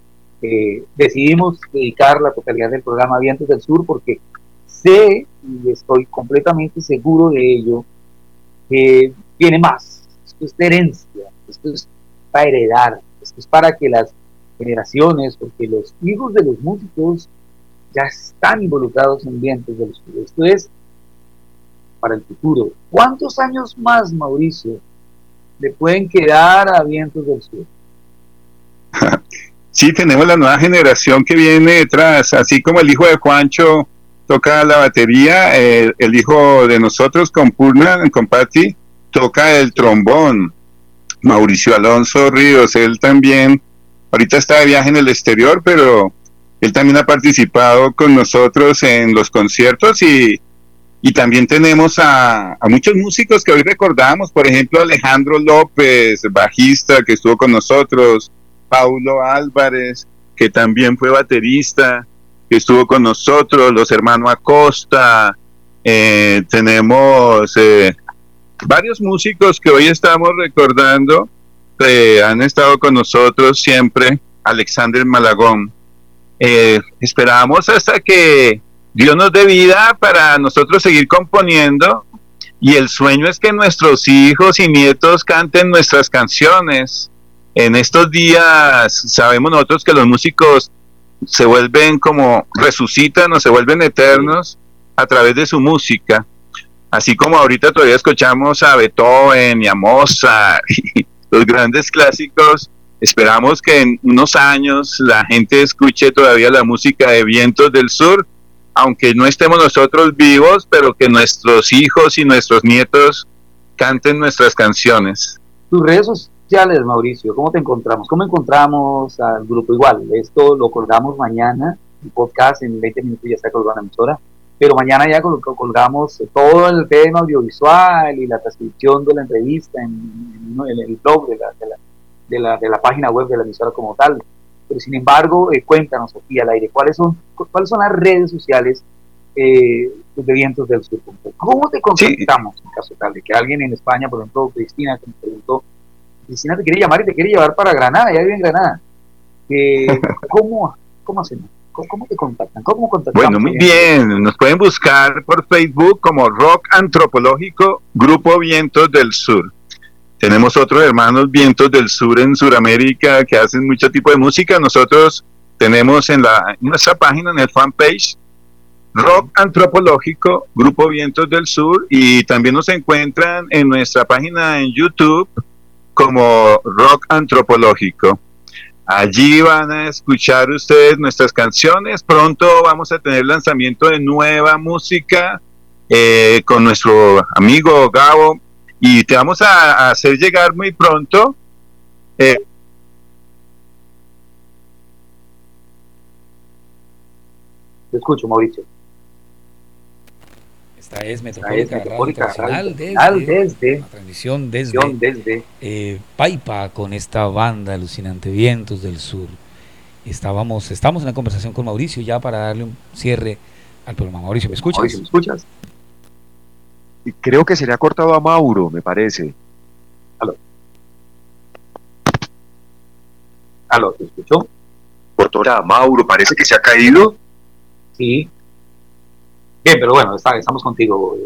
decidimos dedicar la totalidad del programa a Vientos del Sur porque sé y estoy completamente seguro de ello que viene más, esto es herencia, esto es para heredar, esto es para que las generaciones, porque los hijos de los músicos ya están involucrados en vientos del sur. Esto es para el futuro. ¿Cuántos años más, Mauricio, le pueden quedar a vientos del sur? Sí, tenemos la nueva generación que viene detrás, así como el hijo de Juancho toca la batería, el, hijo de nosotros con Purna, con Patti, toca el trombón. Mauricio Alonso Ríos, él también, ahorita está de viaje en el exterior, pero él también ha participado con nosotros en los conciertos y, y también tenemos a, muchos músicos que hoy recordamos, por ejemplo Alejandro López, bajista que estuvo con nosotros, Paulo Álvarez, que también fue baterista, que estuvo con nosotros, los hermanos Acosta, eh, tenemos eh, varios músicos que hoy estamos recordando, que han estado con nosotros siempre, Alexander Malagón. Eh, esperamos hasta que Dios nos dé vida para nosotros seguir componiendo y el sueño es que nuestros hijos y nietos canten nuestras canciones en estos días sabemos nosotros que los músicos se vuelven como resucitan o se vuelven eternos a través de su música. Así como ahorita todavía escuchamos a Beethoven y a Mozart los grandes clásicos, esperamos que en unos años la gente escuche todavía la música de Vientos del Sur, aunque no estemos nosotros vivos, pero que nuestros hijos y nuestros nietos canten nuestras canciones. Tus redes Mauricio? ¿Cómo te encontramos? ¿Cómo encontramos al grupo igual? Esto lo colgamos mañana, el podcast en 20 minutos ya está colgado en la emisora, pero mañana ya colgamos todo el tema audiovisual y la transcripción de la entrevista en, el blog de la, de, la, página web de la emisora como tal. Pero sin embargo, eh, cuéntanos aquí al aire, ¿cuáles son, cuáles son las redes sociales eh, de Vientos del Sur? ¿Cómo te contactamos en caso tal de que alguien en España, por ejemplo, Cristina, que me preguntó, Cristina te quiere llamar y te quiere llevar para Granada, ya vive en Granada. ¿cómo, ¿Cómo hacemos? ¿Cómo, te contactan? ¿Cómo Bueno, muy bien. Nos pueden buscar por Facebook como Rock Antropológico Grupo Vientos del Sur. Tenemos otros hermanos Vientos del Sur en Sudamérica que hacen mucho tipo de música. Nosotros tenemos en, la, en nuestra página, en el fanpage, Rock Antropológico Grupo Vientos del Sur y también nos encuentran en nuestra página en YouTube como rock antropológico. Allí van a escuchar ustedes nuestras canciones. Pronto vamos a tener lanzamiento de nueva música eh, con nuestro amigo Gabo y te vamos a, hacer llegar muy pronto. Eh, te escucho, Mauricio. Esta es Metropólica, desde, la transmisión desde, eh, Paipa con esta banda alucinante Vientos del Sur. Estábamos, estamos en la conversación con Mauricio ya para darle un cierre al programa. Mauricio, ¿me escuchas? Mauricio, ¿me escuchas? Creo que se le ha cortado a Mauro, me parece. Aló. Aló, ¿te escuchó? Cortó a Mauro, parece que se ha caído. Sí, Bien, pero bueno, estamos contigo,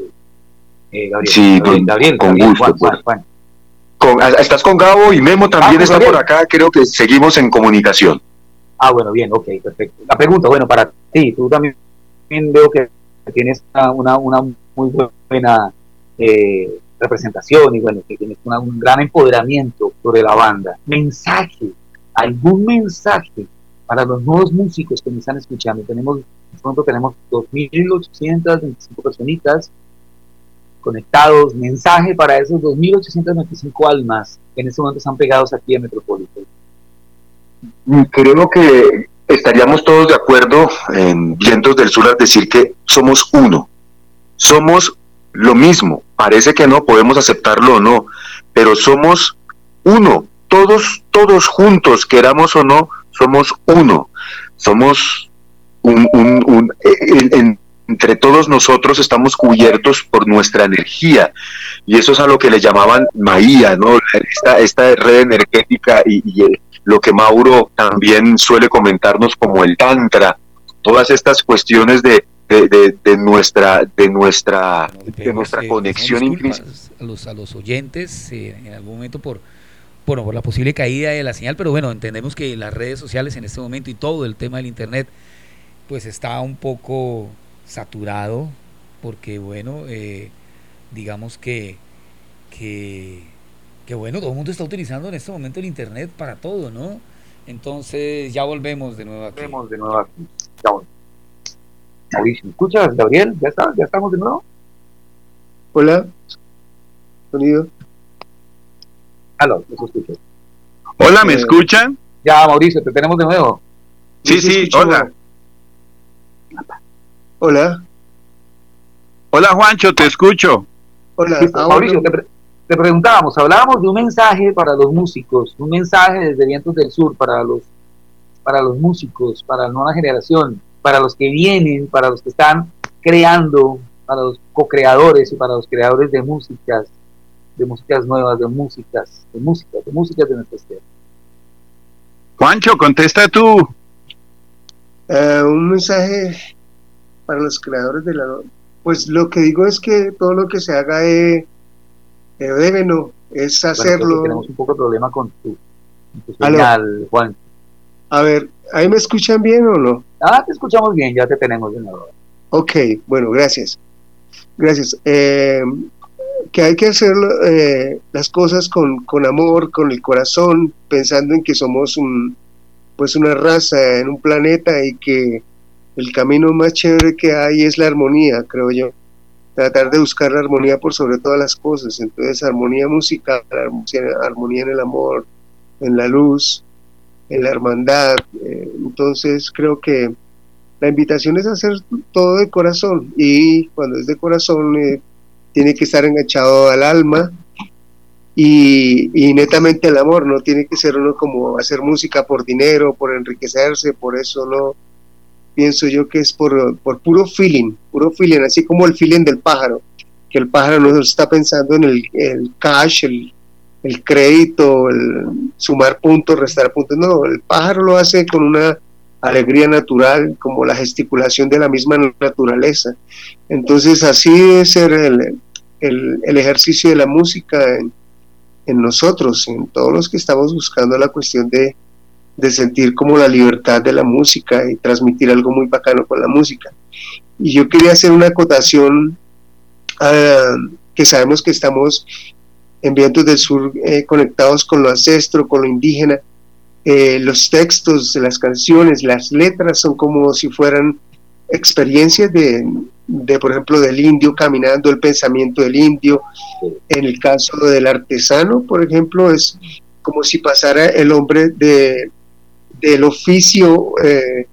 eh, Gabriel. Sí, Gabriel, con, gusto. Pues. estás con Gabo y Memo también ah, está por acá, creo que seguimos en comunicación. Ah, bueno, bien, ok, perfecto. La pregunta, bueno, para ti, tú también veo que tienes una, una muy buena eh, representación y bueno, que tienes un gran empoderamiento sobre la banda. Mensaje, algún mensaje para los nuevos músicos que me están escuchando. Tenemos pronto tenemos 2.825 personitas conectados. Mensaje para esos 2.825 almas que en este momento están pegados aquí en Metropolitan. Mm, creo que estaríamos todos de acuerdo en Vientos del Sur al decir que somos uno. Somos lo mismo. Parece que no, podemos aceptarlo o no, pero somos uno. Todos, todos juntos, queramos o no, somos uno. Somos un, eh, entre todos nosotros estamos cubiertos por nuestra energía. Y eso es a lo que le llamaban Maía, ¿no? Esta, esta red energética y, eh, lo que Mauro también suele comentarnos como el tantra, todas estas cuestiones de, de, nuestra de nuestra de nuestra conexión intrínseca. a los, a los oyentes eh, en algún momento por, bueno, por la posible caída de la señal, pero bueno, entendemos que las redes sociales en este momento y todo el tema del Internet, pues está un poco saturado, porque bueno, eh, digamos que, que, que, bueno, todo el mundo está utilizando en este momento el Internet para todo, ¿no? Entonces ya volvemos de nuevo aquí. Volvemos de nuevo aquí. Mauricio, ¿escuchas, Gabriel? ¿Ya, está? ¿Ya estamos de nuevo? Hola. Sonido. Aló, los escucho. Hola, ¿me Eh, escuchan? Ya, Mauricio, te tenemos de nuevo. Sí, sí, escucho. hola. Hola. Hola, Juancho, te escucho. Hola. Ah, Mauricio, te, pre- te preguntábamos, hablábamos de un mensaje para los músicos, un mensaje desde Vientos del Sur para los, para los músicos, para la nueva generación, para los que vienen, para los que están creando, para los co-creadores y para los creadores de músicas, de músicas nuevas, de músicas, de músicas, de músicas de nuestra tierras. Juancho, contesta tú. Eh, un mensaje para los creadores de la pues lo que digo es que todo lo que se haga es eh, debe no es Bueno, hacerlo. tenemos un poco de problema con tu, con tu Juan. a ver ahí me escuchan bien o no Ah, te escuchamos bien, ya te tenemos de nuevo. ok bueno gracias. Gracias. Eh, que hay que hacer eh, las cosas con, con amor con el corazón pensando en que somos un pues una raza en un planeta y que el camino más chévere que hay es la armonía, creo yo. Tratar de buscar la armonía por sobre todas las cosas. Entonces, armonía musical, armonía, en el amor, en la luz, en la hermandad. Eh, entonces, creo que la invitación es hacer todo de corazón y cuando es de corazón eh, tiene que estar enganchado al alma y, y netamente el amor, no tiene que ser uno como hacer música por dinero, por enriquecerse, por eso no, pienso yo que es por, por puro feeling, puro feeling, así como el feeling del pájaro, que el pájaro no está pensando en el, el cash, el, el crédito, el sumar puntos, restar puntos, no, el pájaro lo hace con una alegría natural, como la gesticulación de la misma naturaleza. Entonces así debe ser el, el, el ejercicio de la música en, en nosotros, en todos los que estamos buscando la cuestión de, de sentir como la libertad de la música y transmitir algo muy bacano con la música. Y yo quería hacer una acotación ah, que sabemos que estamos en Vientos del Sur eh, conectados con lo ancestro, con lo indígena. Eh, los textos las canciones, las letras son como si fueran experiencias de, de, por ejemplo, del indio caminando, el pensamiento del indio. En el caso del artesano, por ejemplo, es como si pasara el hombre de, del oficio eh,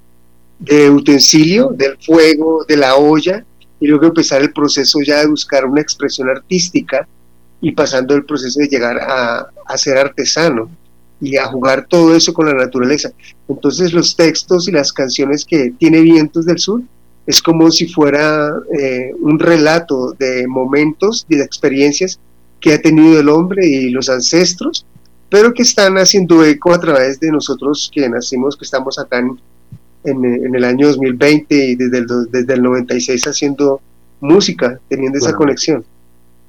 de utensilio, del fuego, de la olla, y luego empezar el proceso ya de buscar una expresión artística y pasando el proceso de llegar a, ser artesano y a jugar todo eso con la naturaleza. Entonces los textos y las canciones que tiene Vientos del Sur es como si fuera eh, un relato de momentos y de experiencias que ha tenido el hombre y los ancestros pero que están haciendo eco a través de nosotros que nacimos, que estamos acá en, en, en el año 2020 y desde el, desde el 96 haciendo música, teniendo esa Bueno. conexión.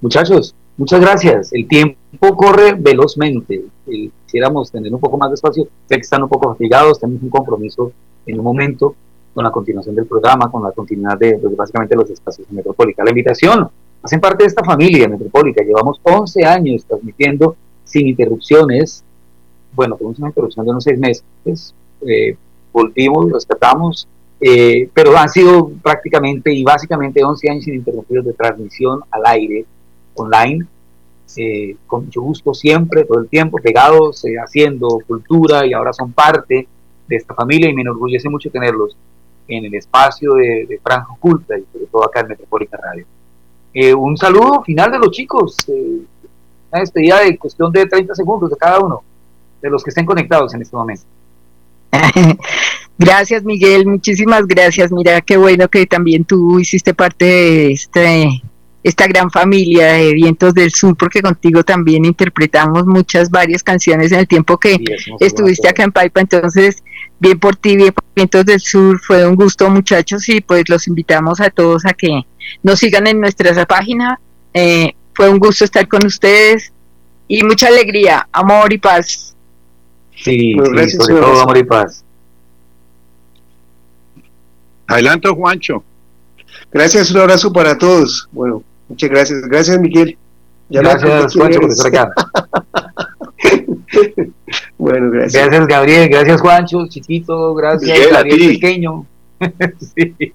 Muchachos, muchas gracias. El tiempo corre velozmente. Eh, quisiéramos tener un poco más de espacio. Sé que están un poco fatigados, tenemos un compromiso en un momento con la continuación del programa, con la continuidad de pues, básicamente los espacios de Metropólica. La invitación, hacen parte de esta familia Metropólica. Llevamos 11 años transmitiendo sin interrupciones. Bueno, tuvimos una interrupción de unos seis meses. Eh, volvimos, rescatamos, eh, pero han sido prácticamente y básicamente 11 años ininterrumpidos de transmisión al aire, online, eh, con mucho gusto siempre, todo el tiempo, pegados, eh, haciendo cultura y ahora son parte de esta familia y me enorgullece mucho tenerlos en el espacio de, de Franja Oculta y sobre todo acá en Metropolitan Radio. Eh, un saludo final de los chicos, eh, una despedida de cuestión de 30 segundos de cada uno, de los que estén conectados en este momento. Gracias, Miguel, muchísimas gracias. Mira, qué bueno que también tú hiciste parte de este, esta gran familia de Vientos del Sur, porque contigo también interpretamos muchas, varias canciones en el tiempo que estuviste acá en Paipa. Entonces, bien por ti, bien por Vientos del Sur, fue un gusto, muchachos, y pues los invitamos a todos a que nos sigan en nuestra página. Eh, Fue un gusto estar con ustedes y mucha alegría, amor y paz. Sí, sobre todo amor y paz. Adelanto, Juancho. Gracias, un abrazo para todos. Bueno, muchas gracias. Gracias, Miguel. gracias, Juancho, por estar acá. bueno, gracias. Gracias, Gabriel. Gracias, Juancho, chiquito. Gracias, Gabriel, pequeño.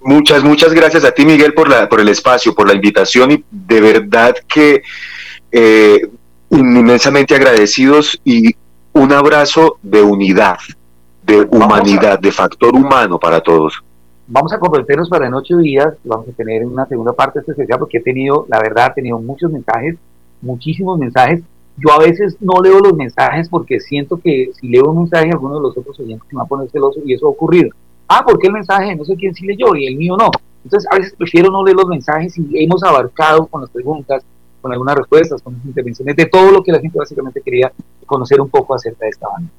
Muchas, muchas gracias a ti, Miguel, por, la, por el espacio, por la invitación y de verdad que eh, inmensamente agradecidos y un abrazo de unidad, de humanidad, de factor humano para todos. Vamos a comprometernos para en ocho días, vamos a tener una segunda parte especial porque he tenido, la verdad, he tenido muchos mensajes, muchísimos mensajes. Yo a veces no leo los mensajes porque siento que si leo un mensaje, alguno de los otros oyentes se va a poner celoso y eso ha ocurrido. Ah, porque el mensaje no sé quién sí leyó y el mío no. Entonces a veces prefiero no leer los mensajes y hemos abarcado con las preguntas, con algunas respuestas, con las intervenciones, de todo lo que la gente básicamente quería conocer un poco acerca de esta banda.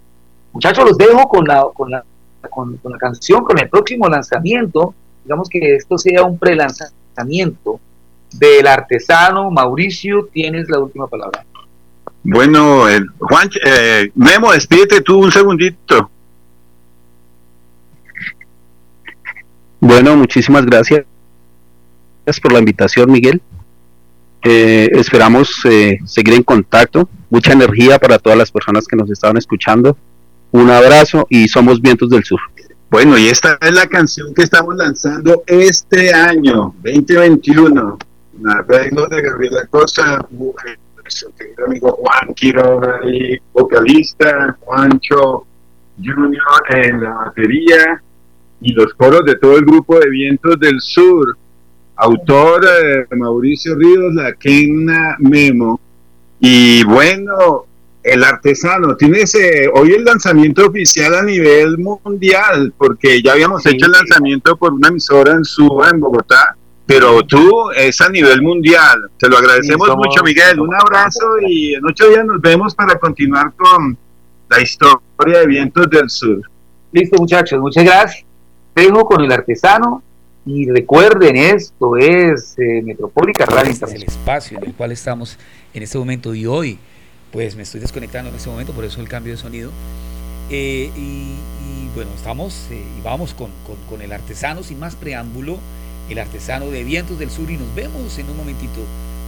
Muchachos, los dejo con la, con la, con, la canción, con el próximo lanzamiento. Digamos que esto sea un pre-lanzamiento del artesano Mauricio. Tienes la última palabra. Bueno, Juan, eh, Memo, despídete tú un segundito. Bueno, muchísimas gracias por la invitación, Miguel. Eh, esperamos eh, seguir en contacto. Mucha energía para todas las personas que nos estaban escuchando. Un abrazo y somos Vientos del Sur. Bueno, y esta es la canción que estamos lanzando este año, 2021. Arreglo de Gabriela nuestro querido amigo Juan Quiroga, vocalista, Juancho Junior en la batería y los coros de todo el grupo de Vientos del Sur autor eh, Mauricio Ríos, la Quena Memo. Y bueno, el artesano, tiene ese, hoy el lanzamiento oficial a nivel mundial, porque ya habíamos hecho el lanzamiento por una emisora en Suba, en Bogotá, pero tú es a nivel mundial. Te lo agradecemos mucho, Miguel. Un abrazo y en ocho días nos vemos para continuar con la historia de Vientos del Sur. Listo, muchachos, muchas gracias. Dejo con el artesano y recuerden, esto es eh, Metropólica Radio Este es el espacio en el cual estamos en este momento y hoy, pues me estoy desconectando en este momento, por eso el cambio de sonido. Eh, y, bueno, estamos eh, y vamos con, con, el artesano, sin más preámbulo, el artesano de Vientos del Sur y nos vemos en un momentito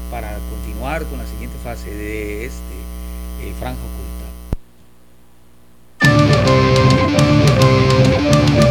para continuar con la siguiente fase de este eh, Franjo Está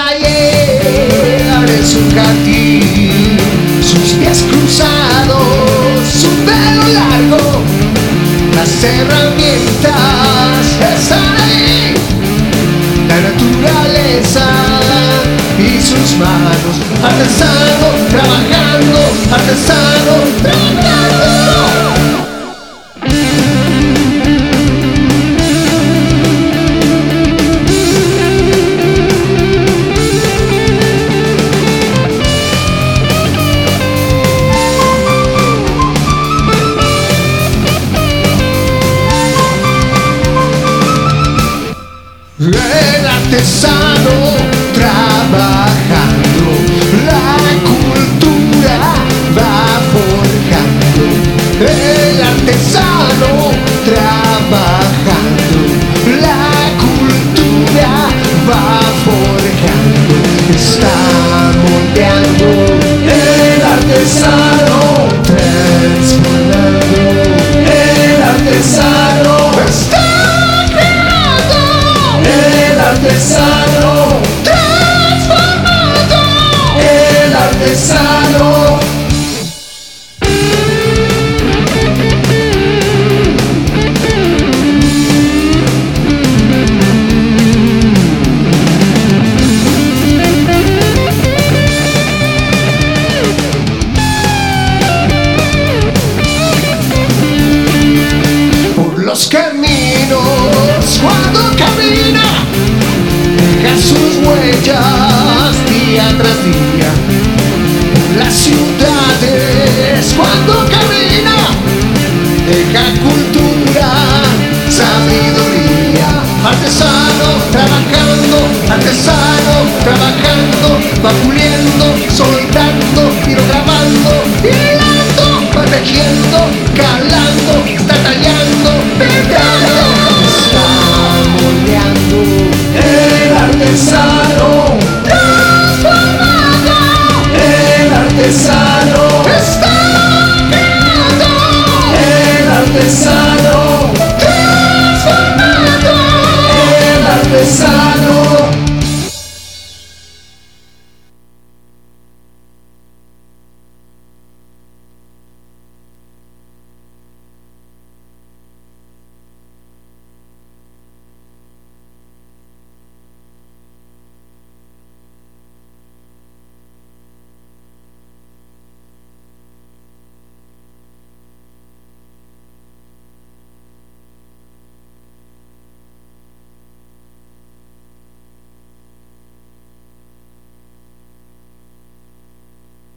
su jardín, sus pies cruzados, su pelo largo, las herramientas están ahí, la naturaleza y sus manos, artesano trabajando, artesano trabajando. the sun.